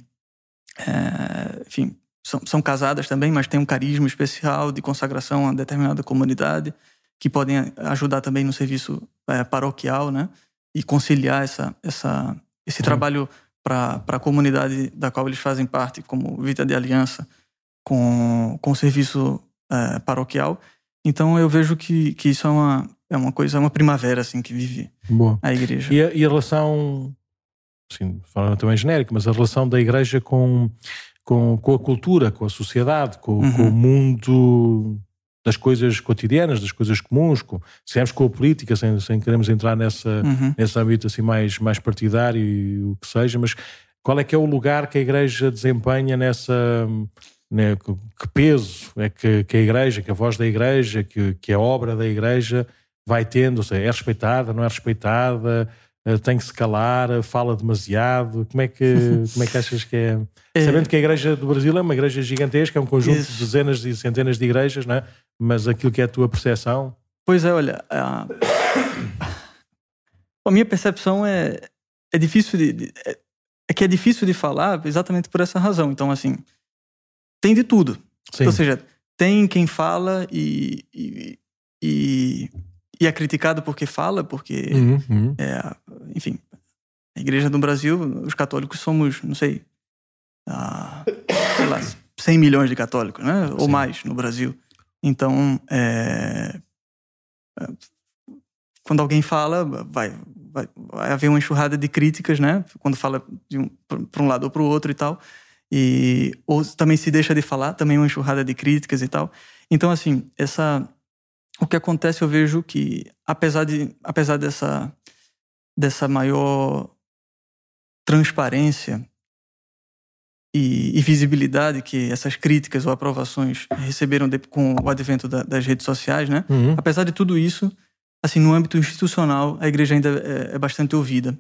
é, enfim, são, são casadas também, mas têm um carisma especial de consagração a determinada comunidade, que podem ajudar também no serviço é, paroquial, né? E conciliar essa, essa, esse uhum. trabalho para a comunidade da qual eles fazem parte, como Vida de Aliança, com, com o serviço é, paroquial. Então eu vejo que, que isso é uma, é uma coisa, é uma primavera assim que vive Boa. a igreja. E a, e a relação, assim, falando também genérico, mas a relação da igreja com, com, com a cultura, com a sociedade, com, uhum. com o mundo das coisas cotidianas, das coisas comuns, com, se com a política, sem, sem queremos entrar nessa, uhum. nesse âmbito assim mais, mais partidário e o que seja, mas qual é que é o lugar que a igreja desempenha nessa né, que peso é que, que, a igreja, que a voz da igreja, que, que a obra da igreja vai tendo, ou seja, é respeitada, não é respeitada, tem que se calar, fala demasiado, como é que, *laughs* como é que achas que é? é? Sabendo que a igreja do Brasil é uma igreja gigantesca, é um conjunto Isso. de dezenas e centenas de igrejas, não é? mas aquilo que é a tua percepção... Pois é, olha, a, a minha percepção é, é difícil de, é, é que é difícil de falar exatamente por essa razão, então assim tem de tudo. Sim. Ou seja, tem quem fala e, e, e, e, é criticado porque fala, porque, uhum, uhum. É, enfim, a igreja do Brasil, os católicos somos, não sei, ah, sei lá, 100 milhões de católicos, né? Ou Sim. mais no Brasil. Então, é, é, quando alguém fala, vai, vai, vai haver uma enxurrada de críticas, né? Quando fala de um, para um lado ou para o outro e tal. E ou também se deixa de falar, também uma enxurrada de críticas e tal. Então assim, essa o que acontece eu vejo que apesar de apesar dessa dessa maior transparência e, e visibilidade que essas críticas ou aprovações receberam de, com o advento da, das redes sociais, né? Uhum. Apesar de tudo isso, assim, no âmbito institucional, a igreja ainda é, é bastante ouvida.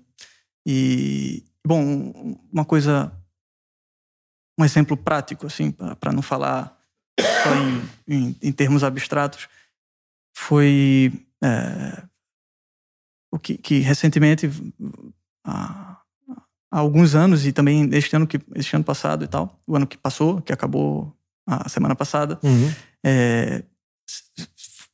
E, bom, uma coisa um exemplo prático, assim, para não falar só em, em, em, termos abstratos, foi é, o que, que recentemente, há, há, alguns anos, e também este ano, que, este ano passado e tal, o ano que passou, que acabou a semana passada, uhum. é,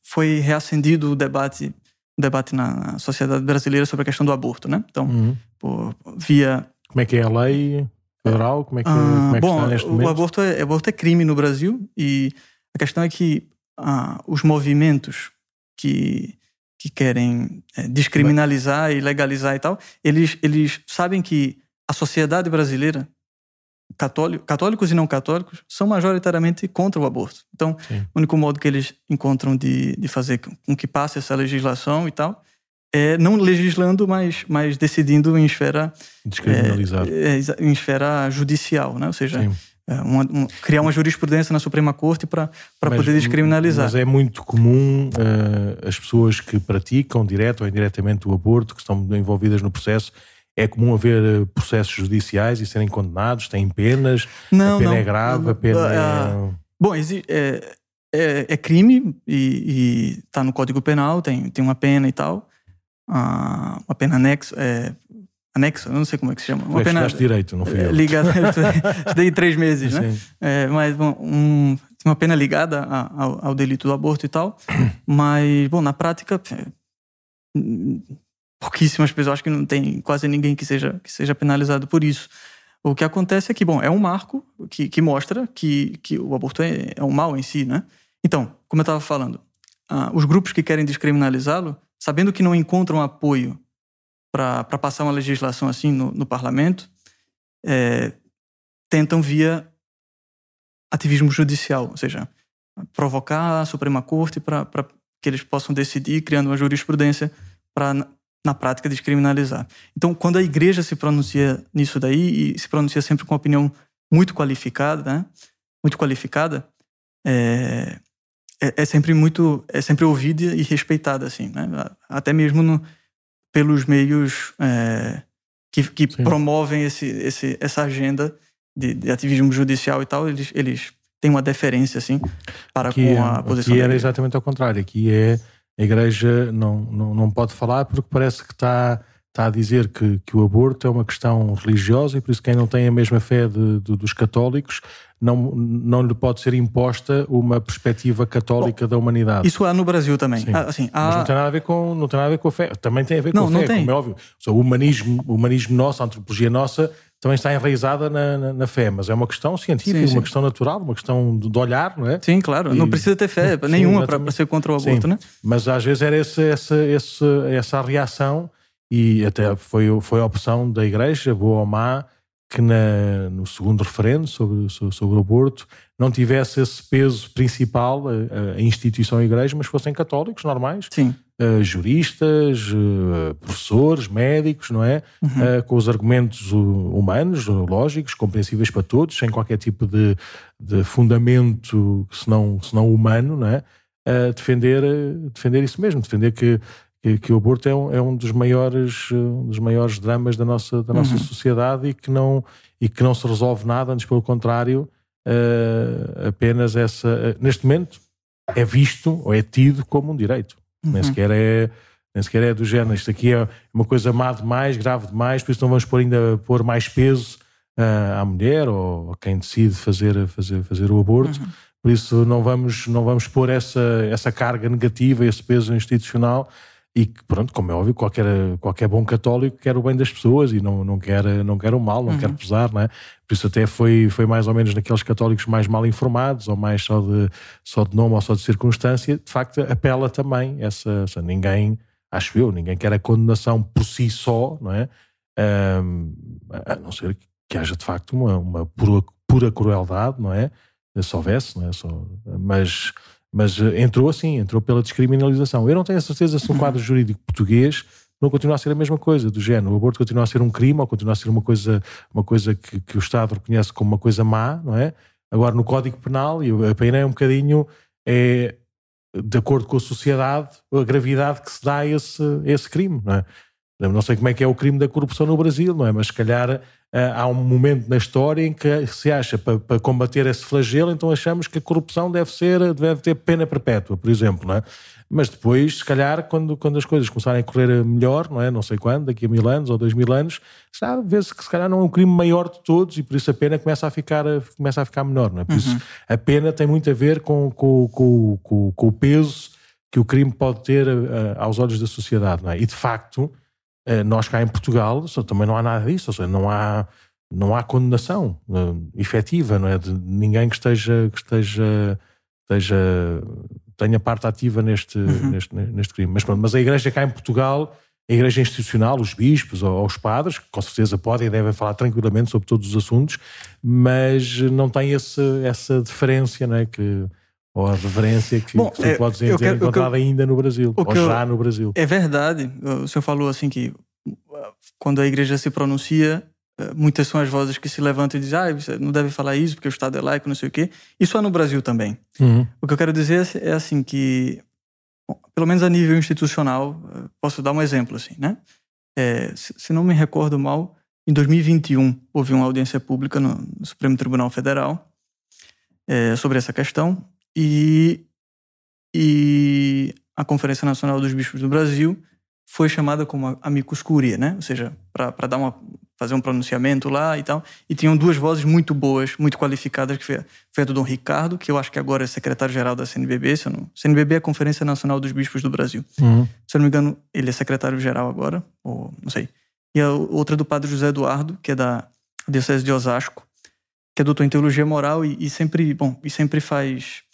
foi reacendido o debate o debate na sociedade brasileira sobre a questão do aborto, né? Então, uhum. por, via... Como é que é a lei? federal? Como é que, ah, como é que bom, está neste momento? O aborto, é, aborto é crime no Brasil e a questão é que ah, os movimentos que, que querem é, descriminalizar e legalizar e tal, eles, eles sabem que a sociedade brasileira católico, católicos e não católicos são majoritariamente contra o aborto. Então, Sim. o único modo que eles encontram de, de fazer com que passe essa legislação e tal é não legislando, mas, mas decidindo em esfera descriminalizar, é, é, em esfera judicial, né? Ou seja, é, uma, uma, criar uma jurisprudência na Suprema Corte para poder descriminalizar. Mas é muito comum uh, as pessoas que praticam direto ou indiretamente o aborto, que estão envolvidas no processo, é comum haver eh, processos judiciais e serem condenados, têm penas, não, a pena não, é grave, a pena é... Ah, bom, é, é, é crime e está no Código Penal, tem, tem uma pena e tal, ah, uma pena anexo, é, anexo, eu não sei como é que se chama. Uma pena direito, não fui eu. Ligada, *laughs* estudei três meses, né? É, mas um, uma pena ligada ao, ao delito do aborto e tal, *clears throat* mas, bom, na prática pouquíssimas pessoas, acho que não tem quase ninguém que seja, que seja penalizado por isso. O que acontece é que, bom, é um marco que, que mostra que, que o aborto é, é um mal em si, né? Então, como eu estava falando, ah, os grupos que querem descriminalizá-lo, sabendo que não encontram apoio para passar uma legislação assim no, no parlamento, é, tentam via ativismo judicial, ou seja, provocar a Suprema Corte para que eles possam decidir, criando uma jurisprudência para na prática descriminalizar. Então, quando a igreja se pronuncia nisso daí, e se pronuncia sempre com uma opinião muito qualificada, né? muito qualificada, é, é, é, sempre muito, é sempre ouvida e respeitada, assim, né? até mesmo no, pelos meios é, que, que promovem esse, esse, essa agenda de, de, ativismo judicial e tal, eles, eles têm uma deferência, assim, para aqui, com a posição. Aqui era exatamente ao contrário, aqui é a Igreja não, não, não pode falar porque parece que está, está a dizer que, que o aborto é uma questão religiosa e por isso quem não tem a mesma fé de, de, dos católicos não, não lhe pode ser imposta uma perspectiva católica Bom, da humanidade. Isso há no Brasil também. Ah, assim, há... Mas não tem, nada a ver com, não tem nada a ver com a fé. Também tem a ver com não, a fé, não tem. como é óbvio. O humanismo, o humanismo nosso, a antropologia nossa, também está enraizada na, na, na, fé, mas é uma questão científica, sim, sim. uma questão natural, uma questão de, de olhar, não é? Sim, claro. E, não precisa ter fé *laughs* sim, nenhuma para ser contra o aborto, né? Mas às vezes era esse, essa, essa, essa reação e até foi, foi a opção da Igreja, boa ou má, que na, no segundo referendo sobre, sobre, sobre, o aborto não tivesse esse peso principal a, a instituição a igreja, mas fossem católicos normais, uh, juristas, uh, professores, médicos, não é? Uhum. Uh, com os argumentos humanos, lógicos, compreensíveis para todos, sem qualquer tipo de, de fundamento senão, senão humano, não é? defender, defender isso mesmo, defender que que, que o aborto é um, é um, dos maiores, um dos maiores dramas da nossa, da nossa uhum. sociedade e que, não, e que não se resolve nada, antes pelo contrário, uh, apenas essa. Uh, neste momento é visto ou é tido como um direito. Uhum. Nem, sequer é, nem sequer é do género. Isto aqui é uma coisa má demais, grave demais, por isso não vamos pôr ainda pôr mais peso uh, à mulher ou a quem decide fazer, fazer, fazer o aborto. Uhum. Por isso não vamos, não vamos pôr essa, essa carga negativa, esse peso institucional e que, pronto, como é óbvio, qualquer, qualquer bom católico quer o bem das pessoas e não, não, quer, não quer o mal, não uhum. quer pesar, não é? Por isso até foi, foi mais ou menos naqueles católicos mais mal informados ou mais só de, só de nome ou só de circunstância, de facto apela também essa, essa ninguém, acho eu, ninguém quer a condenação por si só, não é? Um, a não ser que haja de facto uma, uma pura, pura crueldade, não é? Se houvesse, não é? Só, mas mas eh, entrou assim, entrou pela descriminalização. Eu não tenho a certeza se o quadro jurídico português não continua a ser a mesma coisa, do género. O aborto continua a ser um crime ou continua a ser uma coisa, uma coisa que, que o Estado reconhece como uma coisa má, não é? Agora, no Código Penal, e a pena é um bocadinho, é, de acordo com a sociedade, a gravidade que se dá a esse, a esse crime, não é? Não sei como é que é o crime da corrupção no Brasil, não é? Mas se calhar há um momento na história em que se acha para, para, combater esse flagelo, então achamos que a corrupção deve ser, deve ter pena perpétua, por exemplo, não é? Mas depois, se calhar, quando, quando as coisas começarem a correr melhor, não é? Não sei quando, daqui a mil anos ou dois mil anos, vê-se que se calhar não é um crime maior de todos e por isso a pena começa a ficar, começa a ficar menor, não é? Por uhum. isso a pena tem muito a ver com, com, com, com, com o peso que o crime pode ter uh, aos olhos da sociedade, não é? E de facto, nós cá em Portugal também não há nada disso, ou seja, não há, não há condenação uh, efetiva, não é? De ninguém que esteja, que esteja, esteja tenha parte ativa neste, uhum. neste, neste crime. Mas, pronto, mas a igreja cá em Portugal, a igreja institucional, os bispos ou, ou os padres, que com certeza podem e devem falar tranquilamente sobre todos os assuntos, mas não tem esse, essa diferença, não é? Que, ou a reverência que, Bom, que tu é, podes dizer quero, encontrada eu, ainda no Brasil, ou já no Brasil. É verdade. O senhor falou assim que quando a igreja se pronuncia, eh, muitas são as vozes que se levantam e dizem, ah, você não deve falar isso porque o Estado é laico, não sei o quê. Isso é no Brasil também. Uhum. O que eu quero dizer é assim que, bom, pelo menos a nível institucional, eh, posso dar um exemplo assim, né? É, se não me recordo mal, em 2021 houve uma audiência pública no, Supremo Tribunal Federal é, sobre essa questão e, e a Conferência Nacional dos Bispos do Brasil foi chamada como amicus curia, né? Ou seja, para dar uma fazer um pronunciamento lá e tal. E tinham duas vozes muito boas, muito qualificadas, que foi, foi a do Dom Ricardo, que eu acho que agora é secretário-geral da CNBB. Se não, CNBB é a Conferência Nacional dos Bispos do Brasil. Uhum. Se eu não me engano, ele é secretário-geral agora, ou não sei. E a outra do Padre José Eduardo, que é da Diocese de Osasco, que é doutor em teologia moral e, e sempre, bom, e sempre faz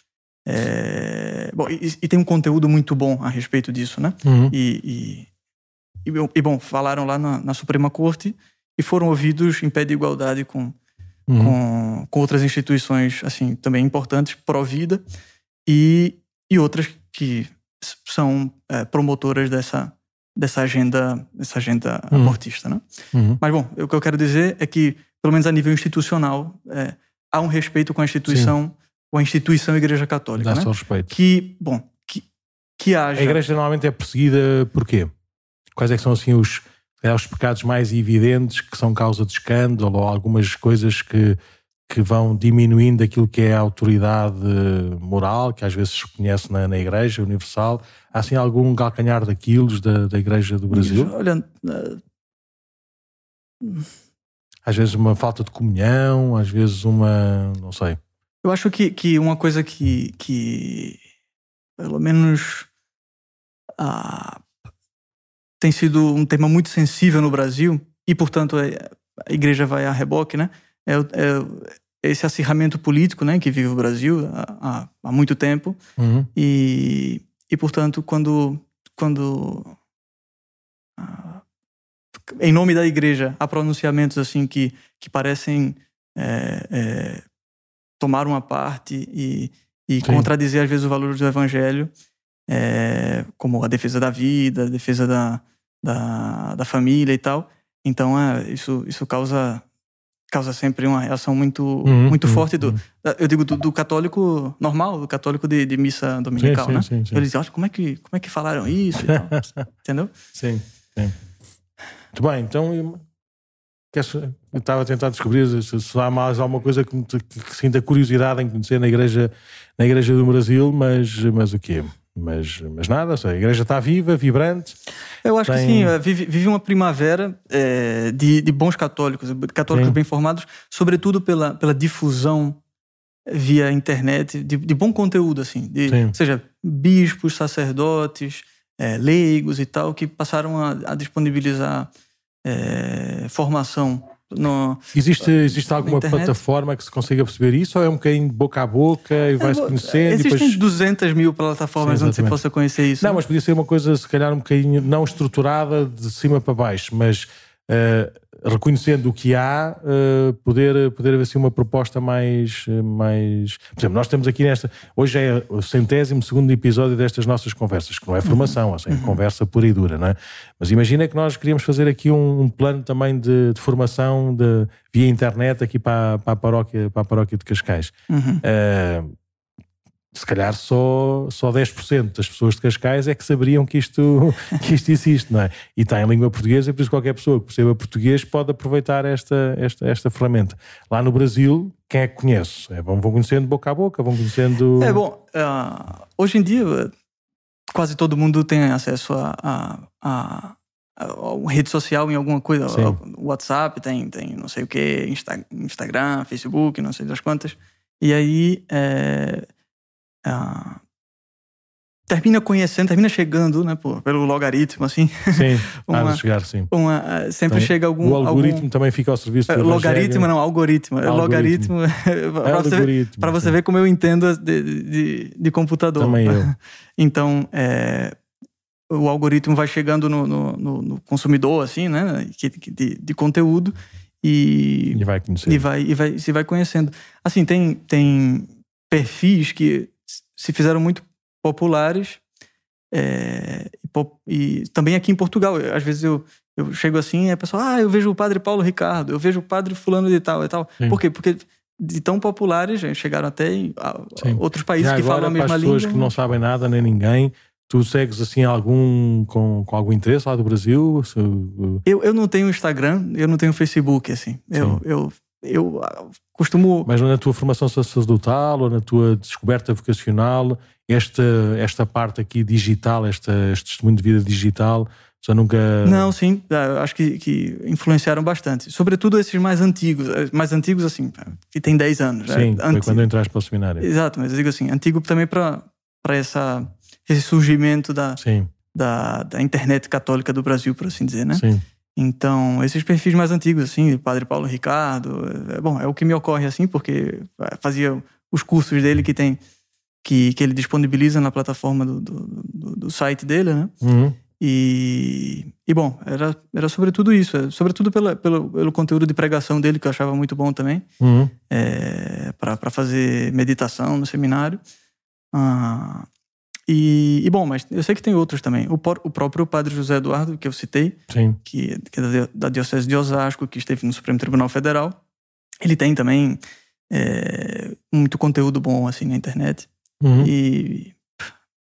é, bom, e, e, tem um conteúdo muito bom a respeito disso, né? Uhum. E, e, e, bom, falaram lá na, na, Suprema Corte e foram ouvidos em pé de igualdade com, uhum. com, com, outras instituições, assim, também importantes, pró-vida, e, e outras que são é, promotoras dessa, dessa agenda, dessa agenda uhum. abortista, né? Uhum. Mas, bom, o que eu quero dizer é que, pelo menos a nível institucional, é, há um respeito com a instituição... Sim ou a instituição Igreja Católica. Dá-se né? respeito. Que, bom, que, que haja. A Igreja normalmente é perseguida por quê? Quais é que são assim os, é, os pecados mais evidentes que são causa de escândalo ou algumas coisas que, que vão diminuindo aquilo que é a autoridade moral, que às vezes se conhece na, na Igreja Universal? Há assim algum calcanhar daquilo da, da Igreja do Brasil? Olha. Às vezes uma falta de comunhão, às vezes uma. não sei. Eu acho que, que uma coisa que, que pelo menos, ah, tem sido um tema muito sensível no Brasil, e, portanto, é, a igreja vai a reboque, né? É, é esse acirramento político né, que vive o Brasil há, há muito tempo. Uhum. E, e, portanto, quando, quando ah, em nome da igreja há pronunciamentos assim que, que parecem é, é, tomar uma parte e, e contradizer, às vezes, o valor do evangelho, é, como a defesa da vida, a defesa da, da, da família e tal. Então, é, isso, isso causa causa sempre uma reação muito uhum, muito uhum, forte do uhum. eu digo do, do, católico normal do católico de, de missa dominical sim, né? sim, sim, eles dizem como é que como é que falaram isso *laughs* entendeu? Sim, sim. Muito bem então eu estava a tentar descobrir se, há mais alguma coisa que, que, que, sinta curiosidade em conhecer na igreja, na igreja do Brasil, mas, mas o quê? Mas, mas nada, a igreja está viva, vibrante. Eu acho tem... que sim, é, vive, vive uma primavera é, de, de bons católicos, católicos sim. bem formados, sobretudo pela, pela difusão via internet de, de bom conteúdo, assim, de, ou seja, bispos, sacerdotes, é, leigos e tal, que passaram a, a disponibilizar é, formação no, existe, existe alguma internet. plataforma que se consiga perceber isso ou é um bocadinho boca a boca e vai-se conhecendo? Existem depois... 200 mil plataformas Sim, onde se possa conhecer isso. Não, mas podia ser uma coisa se calhar um bocadinho não estruturada de cima para baixo, mas uh, reconhecendo o que há, uh, poder, poder haver assim uma proposta mais, mais. Por exemplo, nós temos aqui nesta. Hoje é o centésimo segundo episódio destas nossas conversas, que não é formação, assim, uhum. conversa pura e dura, não é? Mas imagina que nós queríamos fazer aqui um, um plano também de, de, formação de, via internet aqui para, para, a, paróquia, para a paróquia de Cascais. Uhum. Uh, se calhar só, só 10% das pessoas de Cascais é que saberiam que isto, *laughs* que isto existe, não é? E está em língua portuguesa, por isso qualquer pessoa que perceba português pode aproveitar esta, esta, esta ferramenta. Lá no Brasil, quem é que conhece? É, vão, vão conhecendo boca a boca, vão conhecendo. É bom, uh, hoje em dia quase todo mundo tem acesso a, a, a, a rede social em alguma coisa. Sim. WhatsApp tem, tem não sei o que, Insta, Instagram, Facebook, não sei das quantas. E aí. É ah, termina conhecendo, termina chegando, né, pô, pelo logaritmo, assim. Sim, *laughs* uma, chegar, sim. Uma, ah, sempre chega algum... O algoritmo algum, também fica ao serviço do Logaritmo, não, algoritmo. algoritmo. Logaritmo, *laughs* para você, ver, pra você ver como eu entendo de, de, de computador. Também eu. *laughs* Então, é, o algoritmo vai chegando no, no, no consumidor, assim, né? De, de conteúdo e, e vai conhecendo. E vai, e vai, se vai conhecendo. Assim, tem, tem perfis que se fizeram muito populares é, e, e, também aqui em Portugal. Às vezes eu, eu chego assim e a pessoa, ah, eu vejo o padre Paulo Ricardo, eu vejo o padre fulano de tal e tal. Sim. Por quê? Porque de tão populares, chegaram até em outros países que falam a mesma língua. pessoas que não sabem nada, nem ninguém, Tu segues assim algum com, com algum interesse lá do Brasil? Eu, eu não tenho Instagram, eu não tenho Facebook, assim. Eu, eu, eu costumo. Mas na tua formação sacerdotal ou na tua descoberta vocacional, esta, esta parte aqui digital, esta, este testemunho de vida digital, já nunca. Não, sim, acho que, que influenciaram bastante. Sobretudo esses mais antigos, mais antigos assim, que tem 10 anos. Sim, é, foi quando entraste para o seminário. Exato, mas eu digo assim, antigo também para essa esse surgimento da, da, da, internet católica do Brasil, por assim dizer, né? Sim. Então, esses perfis mais antigos, assim, Padre Paulo Ricardo, é, bom, é o que me ocorre, assim, porque fazia os cursos dele que tem, que, que ele disponibiliza na plataforma do, do, do, do site dele, né? Uhum. E, e bom, era, era sobretudo isso, é, sobretudo pela, pelo, pelo conteúdo de pregação dele, que eu achava muito bom também, uhum. é, para fazer meditação no seminário. Ah, e, e, bom, mas eu sei que tem outros também. O, o, próprio padre José Eduardo, que eu citei, que, que, é da, da Diocese de Osasco, que esteve no Supremo Tribunal Federal, ele tem também é, muito conteúdo bom assim na internet. Uhum. E,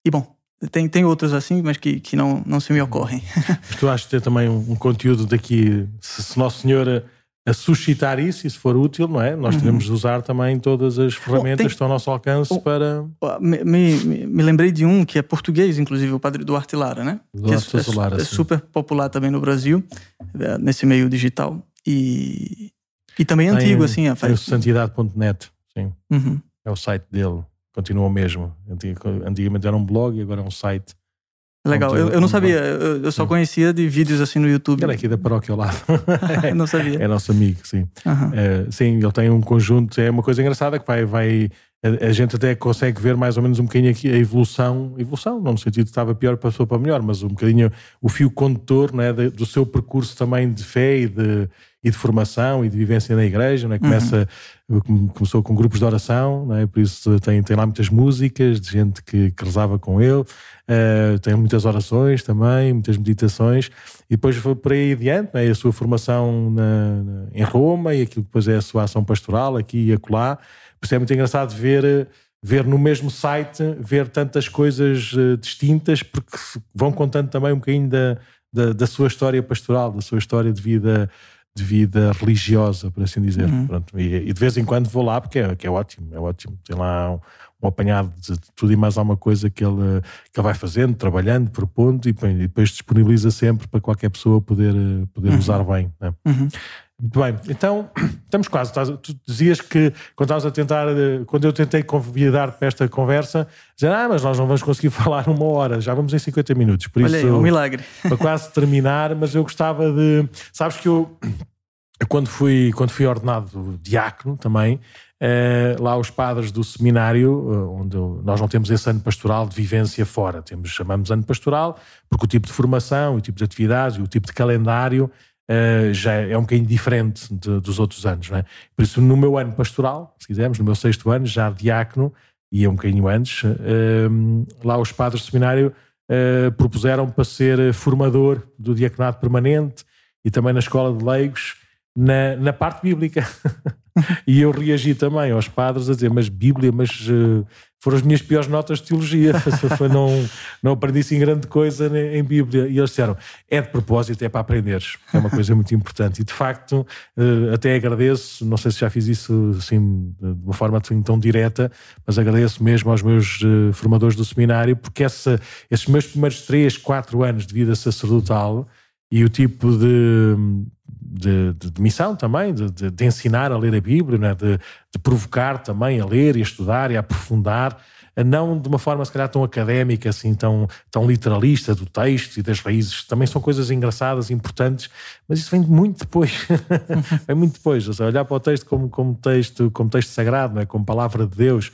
e bom, tem, tem outros assim, mas que, que não, não se me ocorrem. Mas tu achas que tem também um, um conteúdo daqui, se, se Nosso Senhor a suscitar isso e se for útil, não é? Nós uhum. devemos usar também todas as ferramentas tem... que estão ao nosso alcance oh, para. Me, me, me, lembrei de um que é português, inclusive, o padre Duarte Lara, né? Duarte é, Lara, é, é super popular também no Brasil, é, nesse meio digital. E, e também tem, antigo, assim. Tem o santidade.net, sim. Uhum. É o site dele, continua o mesmo. Antigamente era um blog e agora é um site. Legal, eu, eu não sabia, eu, eu, só conhecia de vídeos assim no YouTube. Ele é aqui da paróquia ao lado. *laughs* não sabia. É nosso amigo, sim. Uhum. É, sim, ele tem um conjunto, é uma coisa engraçada que vai, vai a, a, gente até consegue ver mais ou menos um bocadinho aqui a evolução, evolução, não no sentido que estava pior, passou para melhor, mas um bocadinho o fio condutor né, do seu percurso também de fé e de, e de formação e de vivência na igreja, né? Começa, uhum. começou com grupos de oração, né? por isso tem, tem lá muitas músicas de gente que, que rezava com ele, uh, tem muitas orações também, muitas meditações, e depois foi por aí adiante, né? a sua formação na, na, em Roma e aquilo que depois é a sua ação pastoral aqui e acolá. Por isso é muito engraçado ver ver no mesmo site, ver tantas coisas uh, distintas, porque vão contando também um bocadinho da, da, da, sua história pastoral, da sua história de vida de vida religiosa, por assim dizer. Uhum. Pronto, e, e, de vez em quando vou lá porque é, que é ótimo, é ótimo. Tem lá um, um apanhado de tudo e mais alguma coisa que ele, que ele vai fazendo, trabalhando, propondo e, e depois disponibiliza sempre para qualquer pessoa poder, poder uhum. usar bem. Né? Uhum. Muito bem, então estamos quase. Tu dizias que quando estávamos a tentar, quando eu tentei convidar-te para esta conversa, dizer, ah, mas nós não vamos conseguir *laughs* falar uma hora, já vamos em 50 minutos. Por Olha isso, aí, um milagre. *laughs* Para quase terminar, mas eu gostava de. Sabes que eu, quando fui, quando fui ordenado diácono também, eh, lá os padres do seminário, eh, onde nós não temos esse ano pastoral de vivência fora, temos, chamamos ano pastoral, porque o tipo de formação, o tipo de atividades, o tipo de calendário uh, já é um bocadinho diferente de, dos outros anos. Não é? Por isso, no meu ano pastoral, se quisermos, no meu sexto ano, já diácono, e é um bocadinho antes, uh, lá os padres do seminário uh, propuseram para ser formador do diaconato permanente e também na escola de leigos na, na parte bíblica. *laughs* e eu reagi também aos padres a dizer, mas Bíblia, mas foram as minhas piores notas de teologia, *laughs* não, não aprendi assim grande coisa em Bíblia. E eles disseram, é de propósito, é para aprenderes, é uma coisa muito importante. E de facto, uh, até agradeço, não sei se já fiz isso assim, de uma forma assim, tão direta, mas agradeço mesmo aos meus uh, formadores do seminário, porque essa, esses meus primeiros 3, 4 anos de vida sacerdotal e o tipo de, de, de, de missão também, de, de, ensinar a ler a Bíblia, né? de, provocar também a ler e a estudar e a aprofundar, não de uma forma se calhar tão académica, assim, tão, tão literalista do texto e das raízes, também são coisas engraçadas, importantes, mas isso vem muito depois, *laughs* vem muito depois, ou seja, olhar para o texto como, como, texto, como texto sagrado, é? como palavra de Deus,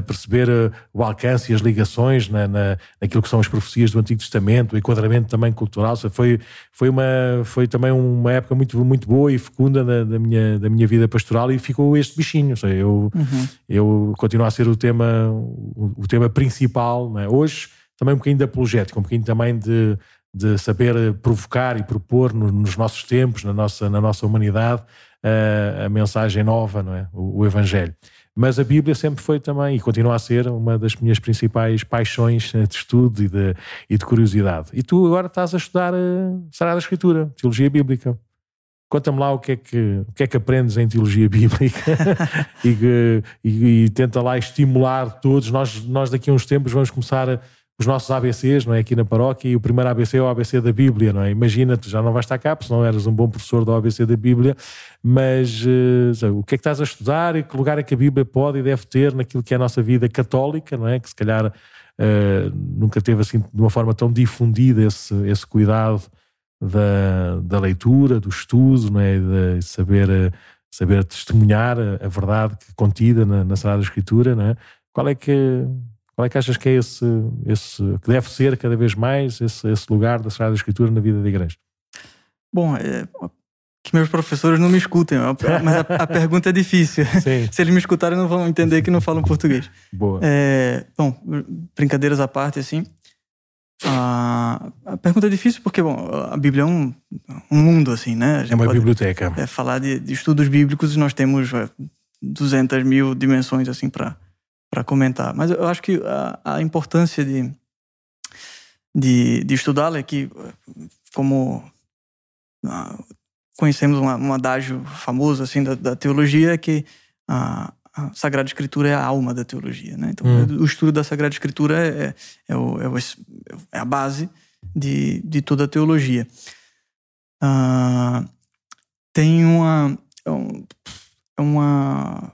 perceber uh, o alcance e as ligações na, na, naquilo que são as profecias do Antigo Testamento, o enquadramento também cultural. Foi, foi, uma, foi também uma época muito, muito boa e fecunda da, da minha, da minha vida pastoral e ficou este bichinho. Seja, eu, uhum. eu continuo a ser o tema, o, o tema principal. É? Hoje também um bocadinho de apologética, um bocadinho também de, de saber provocar e propor no, nos nossos tempos, na nossa, na nossa humanidade, a, a mensagem nova, não é? O, o, Evangelho. Mas a Bíblia sempre foi também, e continua a ser, uma das minhas principais paixões de estudo e de, e de curiosidade. E tu agora estás a estudar a eh, Sagrada Escritura, Teologia Bíblica. Conta-me lá o que, é que, o que é que aprendes em teologia bíblica *laughs* e, e, e, tenta lá estimular todos. Nós, nós daqui a uns tempos vamos começar a, os nossos ABCs, não é? Aqui na paróquia, e o primeiro ABC é o ABC da Bíblia, não é? Imagina, tu já não vais estar cá, porque não eras um bom professor do ABC da Bíblia, mas uh, o que é que estás a estudar e que lugar é que a Bíblia pode e deve ter naquilo que é a nossa vida católica, não é? Que se calhar uh, nunca teve assim de uma forma tão difundida esse, esse cuidado da, da leitura, do estudo, não é? De saber, uh, saber testemunhar a, verdade contida na, na Sagrada Escritura, não é? Qual é que qual é que achas que é esse, esse que deve ser cada vez mais esse, esse lugar da Sagrada Escritura na vida da igreja? Bom, é, que meus professores não me escutem, mas a, a pergunta é difícil. *laughs* Sim. Se eles me escutarem, não vão entender que não falam português. Boa. É, bom, brincadeiras à parte, assim. A, a, pergunta é difícil porque, bom, a Bíblia é um, um mundo, assim, né? É uma pode, biblioteca. É, falar de, de, estudos bíblicos, nós temos 200 é, mil dimensões, assim, para para comentar. Mas eu acho que a, a importância de, de, de estudá-la é que, como uh, conhecemos um, um adágio famoso assim da, da teologia, é que a, a, Sagrada Escritura é a alma da teologia. Né? Então, hum. o estudo da Sagrada Escritura é, é, é, o, é, o, é a base de, de toda a teologia. Uh, tem uma, é uma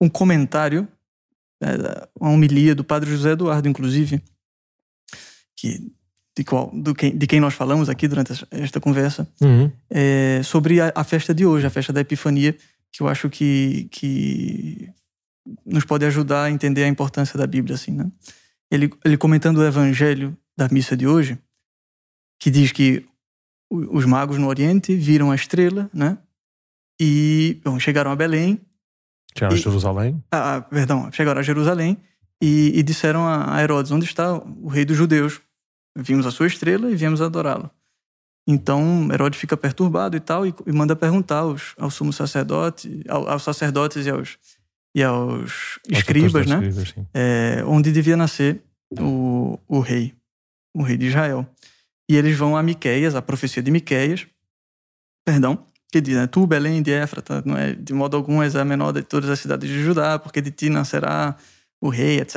um comentário, é, uma homilia do padre José Eduardo, inclusive, que, de, qual, do quem, de quem nós falamos aqui durante esta conversa, uhum. é, sobre a, a, festa de hoje, a festa da Epifania, que eu acho que, que nos pode ajudar a entender a importância da Bíblia, assim, né? Ele, ele comentando o evangelho da missa de hoje, que diz que os magos no Oriente viram a estrela, né? E bom, chegaram a Belém Chegaram a Jerusalém? Ah, perdão, chegaram a Jerusalém e, e, disseram a Herodes: Onde está o rei dos judeus? Vimos a sua estrela e viemos adorá-lo. Então Herodes fica perturbado e tal, e, e manda perguntar aos, ao sumo sacerdote, ao, aos sacerdotes e aos, e aos escribas, né? Escribas, é, onde devia nascer o, o rei, o rei de Israel. E eles vão a Miqueias, a profecia de Miqueias, perdão, que diz, né? Tu, Belém de Éfrata, não é, de modo algum és a menor de todas as cidades de Judá, porque de ti nascerá o rei, etc.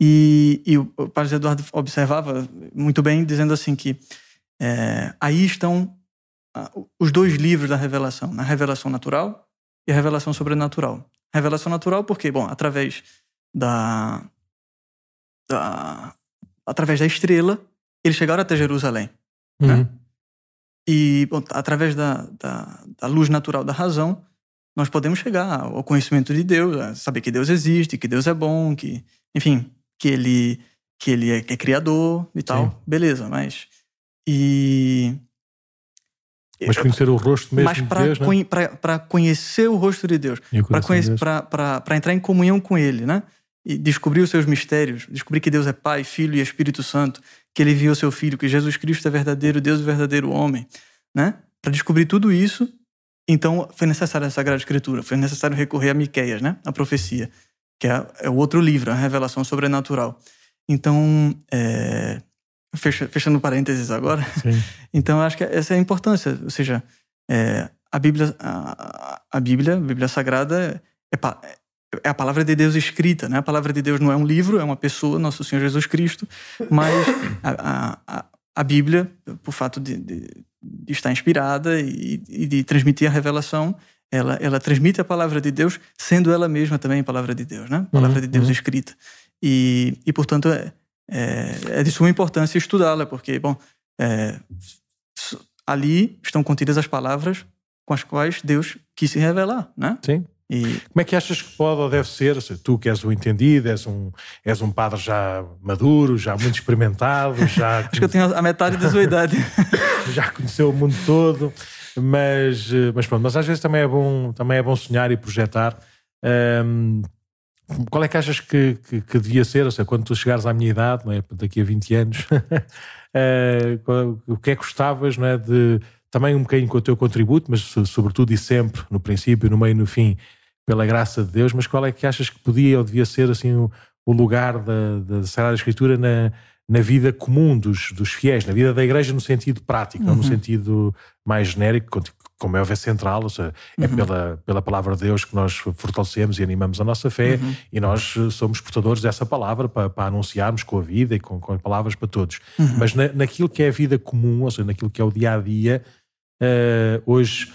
E, e o padre Eduardo observava muito bem, dizendo assim que é, aí estão os dois livros da revelação, a revelação natural e a revelação sobrenatural. Revelação natural porque, bom, através da, da através da estrela, eles chegaram até Jerusalém. Né? Uhum. Né? E bom, através da, da, da, luz natural da razão, nós podemos chegar ao conhecimento de Deus, saber que Deus existe, que Deus é bom, que, enfim, que ele, que ele é, é criador e tal. Sim. Beleza, mas. E. Mas conhecer o rosto mesmo mas pra, de Deus, né? Para conhecer o rosto de Deus, para entrar em comunhão com Ele, né? E descobrir os seus mistérios, descobrir que Deus é Pai, Filho e Espírito Santo, que ele enviou seu filho, que Jesus Cristo é verdadeiro Deus e verdadeiro homem, né? Para descobrir tudo isso, então foi necessário a Sagrada Escritura, foi necessário recorrer a Miqueias, né? A profecia, que é, é o outro livro, a revelação sobrenatural. Então, é, fecha, fechando parênteses agora, Sim. *laughs* então acho que essa é a importância, ou seja, é, a Bíblia, a, a, Bíblia, a Bíblia Sagrada é, é a palavra de Deus escrita, né? A palavra de Deus não é um livro, é uma pessoa, nosso Senhor Jesus Cristo, mas a, a, a Bíblia, por fato de, de, de estar inspirada e, e, de transmitir a revelação, ela, ela transmite a palavra de Deus, sendo ela mesma também a palavra de Deus, né? A palavra uhum, de Deus uhum. escrita. E, e portanto, é, é, é de suma importância estudá-la, porque, bom, é, ali estão contidas as palavras com as quais Deus quis se revelar, né? Sim. E... Como é que achas que pode ou deve ser? Tu que és um entendido, és um, és um padre já maduro, já muito experimentado, *laughs* já. Acho que eu tenho a metade da sua *laughs* idade. já conheceu o mundo todo, mas, mas pronto, mas às vezes também é bom, também é bom sonhar e projetar. Um, qual é que achas que, que, que, devia ser? Ou seja, quando tu chegares à minha idade, não é? daqui a 20 anos, *laughs* uh, o que é que gostavas não é? de também um bocadinho com o teu contributo, mas sobretudo e sempre, no princípio, no meio e no fim, pela graça de Deus, mas qual é que achas que podia ou devia ser assim o, o lugar da, da Sagrada Escritura na, na vida comum dos, dos fiéis, na vida da igreja no sentido prático, uhum. não no uhum. sentido mais genérico, como é o central, ou seja, é uhum. pela, pela palavra de Deus que nós fortalecemos e animamos a nossa fé uhum. e nós somos portadores dessa palavra para, para anunciarmos com a vida e com, com palavras para todos. Uhum. Mas na, naquilo que é a vida comum, ou seja, naquilo que é o dia a dia, uh, hoje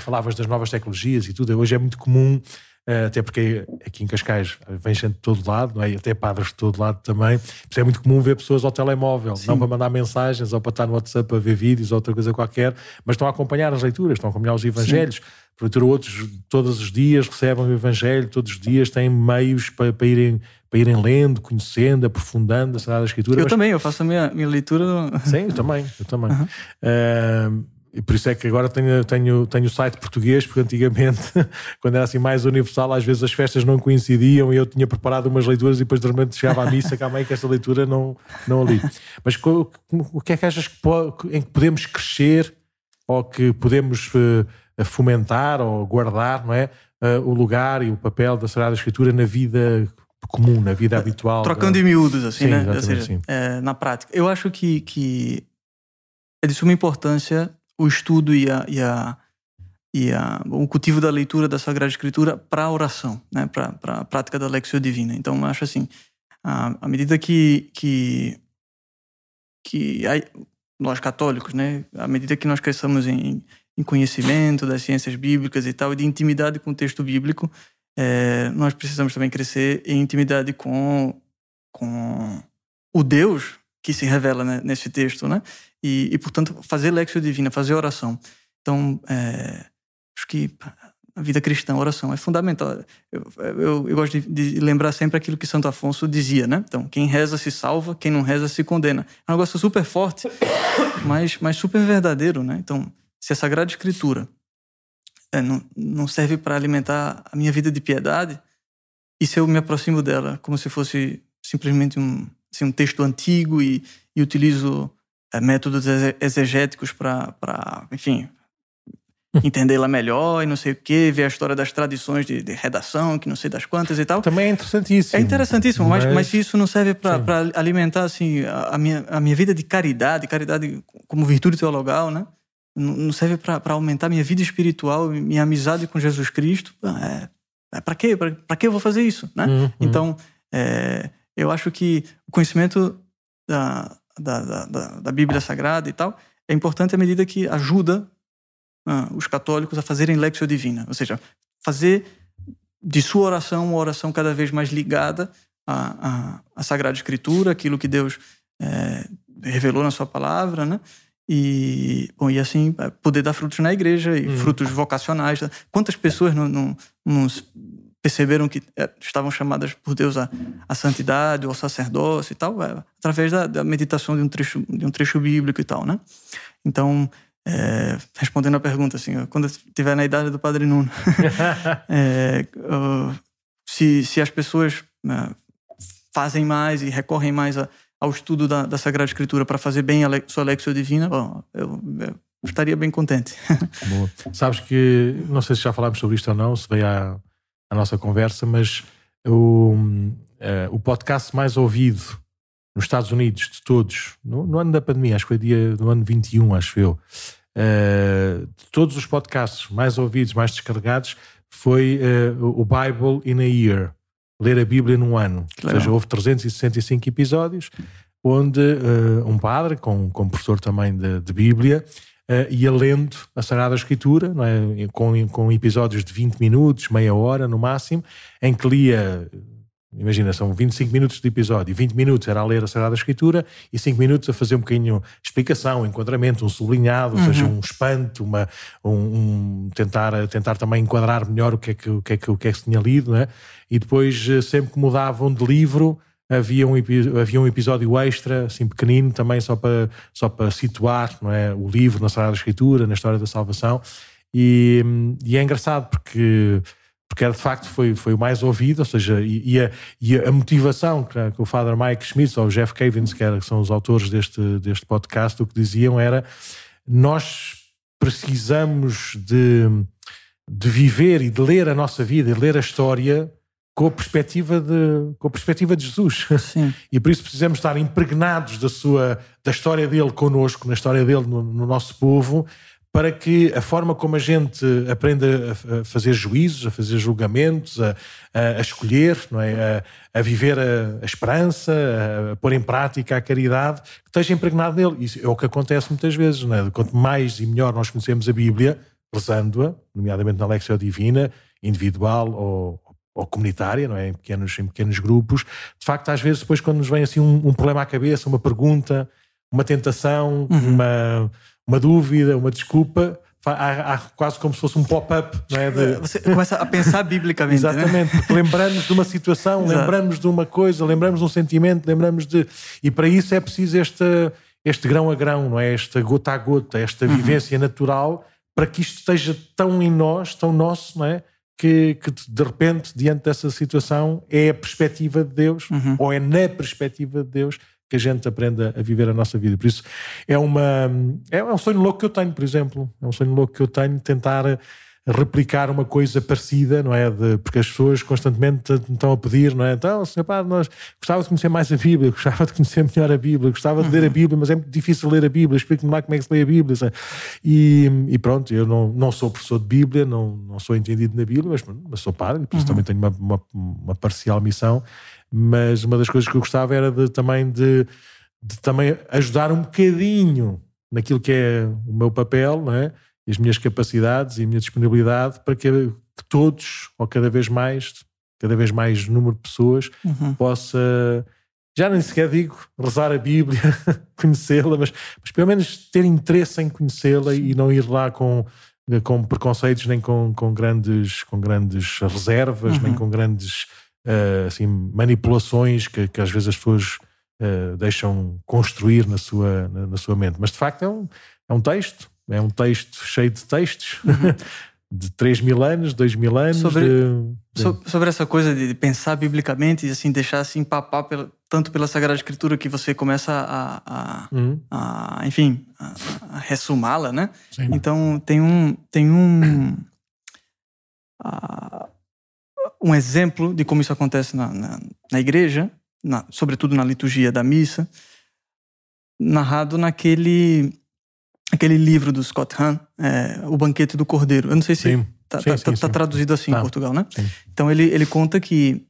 falavas das novas tecnologias e tudo, hoje é muito comum eh, até porque aqui em Cascais vem gente de todo lado, não é? até padres de todo lado também. é muito comum ver pessoas ao telemóvel, Sim. não para mandar mensagens ou para estar no WhatsApp a ver vídeos ou outra coisa qualquer, mas estão a acompanhar as leituras, estão a acompanhar os evangelhos. Porventura, outros todos os dias recebem o Evangelho, todos os dias têm meios para, para irem para irem lendo, conhecendo, aprofundando a Sagrada Escritura. Eu mas... também, eu faço a minha, minha leitura. Sim, eu também, eu também. Uhum. Uh, e por isso é que agora tenho, tenho, tenho o site português, porque antigamente, *laughs* quando era assim mais universal, às vezes as festas não coincidiam e eu tinha preparado umas leituras e depois de repente chegava à missa, calma aí que esta leitura não, não ali. Mas o que é que achas que em que podemos crescer ou que podemos uh, fomentar ou guardar, não é? Uh, o lugar e o papel da Sagrada Escritura na vida comum, na vida habitual. Trocando da... em miúdos, assim, sim, né? Ou seja, é, na prática. Eu acho que, que é de suma importância o estudo e, a, e, a, e a, o cultivo da leitura da Sagrada Escritura para a oração, né? para a prática da Lexio Divina. Então, acho assim, à medida que, que, que nós católicos, né? à medida que nós cresçamos em, em conhecimento das ciências bíblicas e tal, e de intimidade com o texto bíblico, é, nós precisamos também crescer em intimidade com, com o Deus que se revela né, nesse texto, né? E, e, portanto, fazer lexio divina, fazer oração. Então, é, acho que a vida cristã, a oração é fundamental. Eu, eu, eu gosto de, de, lembrar sempre aquilo que Santo Afonso dizia, né? Então, quem reza se salva, quem não reza se condena. É um negócio super forte, mas, mas super verdadeiro, né? Então, se a Sagrada Escritura é, não, não serve para alimentar a minha vida de piedade, e se eu me aproximo dela como se fosse simplesmente um, assim, um texto antigo e, e utilizo é, métodos exegéticos para, enfim, *laughs* entendê-la melhor e não sei o quê, ver a história das tradições de, de, redação, que não sei das quantas e tal. Também é interessantíssimo. É interessantíssimo, mas, mas, isso não serve para alimentar assim, a, a, minha, a minha vida de caridade, caridade como virtude teologal, né? Não serve para aumentar minha vida espiritual, minha amizade com Jesus Cristo. É, é para quê? Para que eu vou fazer isso? Né? Uhum. Então, é, eu acho que o conhecimento da, da, da, da, Bíblia Sagrada e tal é importante à medida que ajuda uh, os católicos a fazerem lexio divina, ou seja, fazer de sua oração uma oração cada vez mais ligada à, à, à Sagrada Escritura, aquilo que Deus é, revelou na sua palavra, né? E, bom, e assim, é, poder dar frutos na igreja e uhum. frutos vocacionais. Né? Quantas pessoas não, não, não perceberam que é, estavam chamadas por Deus à, à santidade, ao sacerdócio e tal, é, através da, da, meditação de um trecho de um trecho bíblico e tal, né? Então, é, respondendo a pergunta, assim, quando estiver na idade do Padre Nuno, *laughs* é, se, se as pessoas uh, fazem mais e recorrem mais a, ao estudo da, da, Sagrada Escritura para fazer bem a sua lexio divina, bom, eu, eu estaria bem contente. *laughs* Boa. Sabes que, não sei se já falámos sobre isto ou não, se veio a a nossa conversa, mas o, uh, o podcast mais ouvido nos Estados Unidos de todos, no, no, ano da pandemia, acho que foi dia no ano 21, acho eu, uh, de todos os podcasts mais ouvidos, mais descarregados, foi uh, o Bible in a Year, ler a Bíblia num ano. Ou seja, houve 365 episódios, onde um padre, com, com professor também de, de Bíblia, uh, ia lendo a Sagrada Escritura, não é? com, com episódios de 20 minutos, meia hora no máximo, em que lia imagina, são 25 minutos de episódio, e 20 minutos era a ler a Sagrada Escritura e 5 minutos a fazer um bocadinho explicação, enquadramento, um sublinhado, ou seja, um espanto, uma, um, um, tentar, tentar também enquadrar melhor o que é que, o que, é que, o que, é que se tinha lido, né? e depois eh, sempre que mudavam de livro havia um, havia um episódio extra, assim pequenino, também só para, só para situar não é, o livro na Sagrada Escritura, na história da salvação. E, e é engraçado porque porque era de facto foi, foi o mais ouvido, ou seja, e, e, a, e a, motivação que, que, o Father Mike Schmitz ou o Jeff Cavins, que, era, que são os autores deste, deste podcast, o que diziam era nós precisamos de, de viver e de ler a nossa vida e ler a história com a perspectiva de, com a perspectiva de Jesus. Sim. *laughs* E por isso precisamos estar impregnados da sua da história dele connosco, na história dele no, no nosso povo, para que a forma como a gente aprenda a fazer juízos, a fazer julgamentos, a, a, a escolher, não é? a, a viver a, esperança, a, pôr em prática a caridade, que esteja impregnado nele. Isso é o que acontece muitas vezes. Não é? Quanto mais e melhor nós conhecemos a Bíblia, rezando-a, nomeadamente na Lexia Divina, individual ou, ou comunitária, não é? Em pequenos, em pequenos grupos. De facto, às vezes, depois, quando nos vem assim um, um problema à cabeça, uma pergunta, uma tentação, uhum. uma, uma dúvida, uma desculpa, há, há, quase como se fosse um pop-up, não é? De... Você começa a pensar biblicamente. Né? Exatamente, né? porque lembramos de uma situação, lembramos de uma coisa, lembramos de um sentimento, lembramos de. E para isso é preciso este, este grão a grão, não é? Esta gota a gota, esta uhum. vivência natural, para que isto esteja tão em nós, tão nosso, não é? Que, que, de repente, diante dessa situação, é a perspectiva de Deus, uhum. ou é na perspectiva de Deus que a gente aprenda a viver a nossa vida. Por isso, é, uma, é um sonho louco que eu tenho, por exemplo. É um sonho louco que eu tenho, tentar replicar uma coisa parecida, não é? De, porque as pessoas constantemente estão a pedir, não é? Então, senhor padre, nós gostava de conhecer mais a Bíblia, gostava de conhecer melhor a Bíblia, gostava de ler a uhum. Bíblia, mas é muito difícil ler a Bíblia, explique-me lá como é que se lê a Bíblia. E, e, pronto, eu não, não sou professor de Bíblia, não, não sou entendido na Bíblia, mas, mas sou padre, por isso uhum. também tenho uma, uma, uma, parcial missão, mas uma das coisas que eu gostava era de, também de, de também ajudar um bocadinho naquilo que é o meu papel, não é? As minhas capacidades e a minha disponibilidade para que, que todos, ou cada vez mais, cada vez mais número de pessoas, uhum. possa, já nem sequer digo rezar a Bíblia, *laughs* conhecê-la, mas, mas pelo menos ter interesse em conhecê-la e não ir lá com, com preconceitos, nem com, com, grandes, com grandes reservas, uhum. nem com grandes uh, assim, manipulações que, que às vezes as pessoas uh, deixam construir na sua, na, na, sua mente. Mas de facto é um, é um texto é um texto cheio de textos. Uhum. *laughs* de 3 mil anos, 2 mil anos. Sobre, de, sobre essa coisa de pensar biblicamente e assim, deixar assim papar pela, tanto pela Sagrada Escritura que você começa a, a, uhum. a enfim, a, a ressumá-la, né? Sim. Então tem um, tem um, uh, um exemplo de como isso acontece na, na, na igreja, na, sobretudo na liturgia da missa, narrado naquele aquele livro do Scott Hahn, é, O Banquete do Cordeiro. Eu não sei se sim. Tá, sim, tá, sim, tá traduzido assim tá. em Portugal, né? Então ele, ele conta que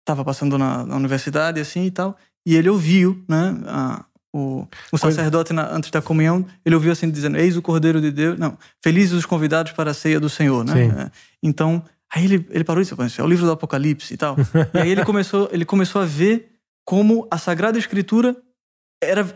estava é, passando na, na, universidade assim e tal, e ele ouviu, né? A, o, o sacerdote na, antes da comunhão, ele ouviu assim dizendo: Eis o Cordeiro de Deus. Não, felizes os convidados para a ceia do Senhor, né? É, então, aí ele, ele parou e disse: É o livro do Apocalipse e tal. *laughs* e aí ele começou, ele começou a ver como a Sagrada Escritura era,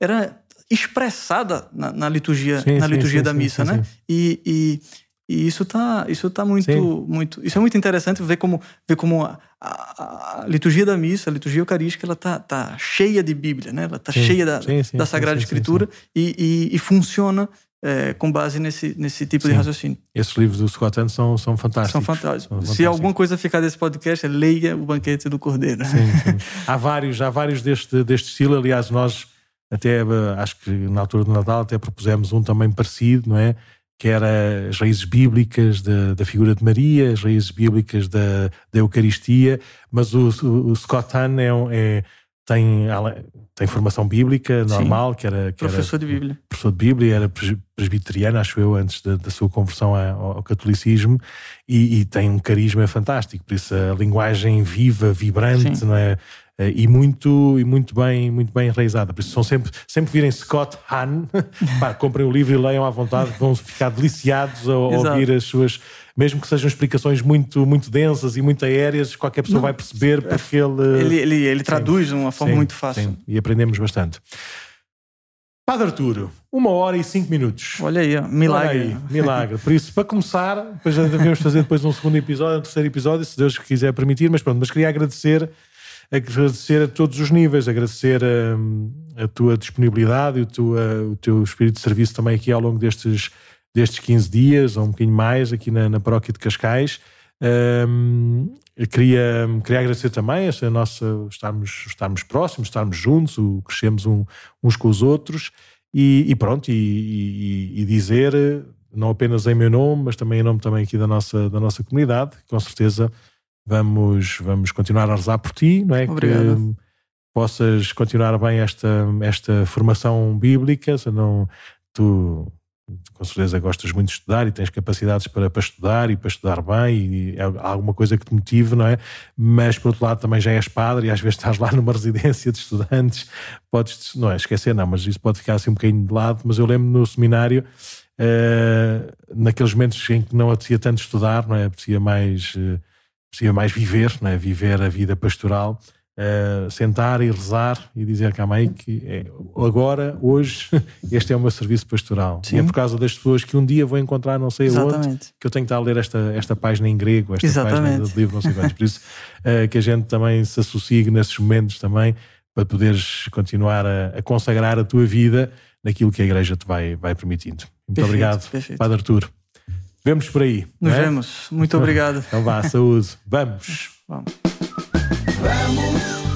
era expressada na, na liturgia, sim, na liturgia sim, da missa, né? E, e, e, isso tá, isso tá muito, muito, isso é muito interessante ver como, ver como a, a, a, liturgia da missa, a liturgia eucarística, ela tá, tá cheia de Bíblia, né? Ela tá cheia da, da Sagrada Escritura E, e, e, funciona é, com base nesse, nesse tipo de raciocínio. Esses livros do Scott Anderson são, são fantásticos. São fantásticos. São fantásticos. Se alguma coisa ficar desse podcast, leia o Banquete do Cordeiro. Sim, sim. há vários, há vários deste, deste estilo. Aliás, nós até eh, acho que na altura do Natal até propusemos um também parecido, não é? Que era as raízes bíblicas da, da figura de Maria, as raízes bíblicas da, da Eucaristia, mas o, o, o Scott Hahn é, é, tem, tem formação bíblica normal, Sim, que era. Que professor era, de Bíblia. Professor de Bíblia, era presbiteriano, acho eu, antes da, da sua conversão ao, ao catolicismo, e, e, tem um carisma fantástico, por isso a linguagem viva, vibrante, Sim. não é? Uh, e muito e muito bem muito bem enraizada. Por isso são sempre sempre virem Scott Hahn *laughs* pá, comprem o livro e leiam à vontade vão ficar deliciados a, a ouvir as suas mesmo que sejam explicações muito muito densas e muito aéreas qualquer pessoa Não, vai perceber porque ele ele, ele, ele traduz de uma forma sim, muito fácil. sim, e aprendemos bastante. Padre Arturo, uma hora e cinco minutos. Olha aí, milagre. Olha aí, milagre. Por isso, para começar, depois devemos fazer depois um segundo episódio, um terceiro episódio, se Deus quiser permitir, mas pronto, mas queria agradecer, agradecer a todos os níveis, agradecer a, hum, a tua disponibilidade e o, tua, o teu espírito de serviço também aqui ao longo destes, destes 15 dias, ou um bocadinho mais, aqui na, na paróquia de Cascais. Um, queria, queria agradecer também esta nossa estarmos, estarmos próximos, estarmos juntos, o, crescemos um, uns com os outros e, e pronto, e, e, e, dizer, não apenas em meu nome, mas também em nome também aqui da nossa, da nossa comunidade, com certeza vamos, vamos continuar a rezar por ti, não é? Obrigado. Que possas continuar bem esta, esta formação bíblica, se não tu com certeza gostas muito de estudar e tens capacidades para, para estudar e para estudar bem e é alguma coisa que te motive, não é? Mas por outro lado também já és padre e às vezes estás lá numa *laughs* residência de estudantes, podes, não é esquecer, não, mas isso pode ficar assim um bocadinho de lado. Mas eu lembro no seminário, uh, naqueles momentos em que não apetecia tanto estudar, não é? Apetecia mais, uh, apetecia mais viver, não é? Viver a vida pastoral uh, sentar e rezar e dizer calma aí que é, agora, hoje, *laughs* este é o meu serviço pastoral. Sim. E é por causa das pessoas que um dia vou encontrar não sei Exatamente. onde que eu tenho que estar a ler esta, esta página em grego, esta Exatamente. página do livro, não sei quantos. Por isso uh, que a gente também se associe nesses momentos também para poderes continuar a, a, consagrar a tua vida naquilo que a igreja te vai, vai permitindo. Muito perfeito, obrigado, perfeito. Padre Arturo. Vemos por aí. Nos é? vemos. Muito obrigado. *laughs* Então vá, saúde. Vamos. Vamos. Vamos. Vamos. Vamos.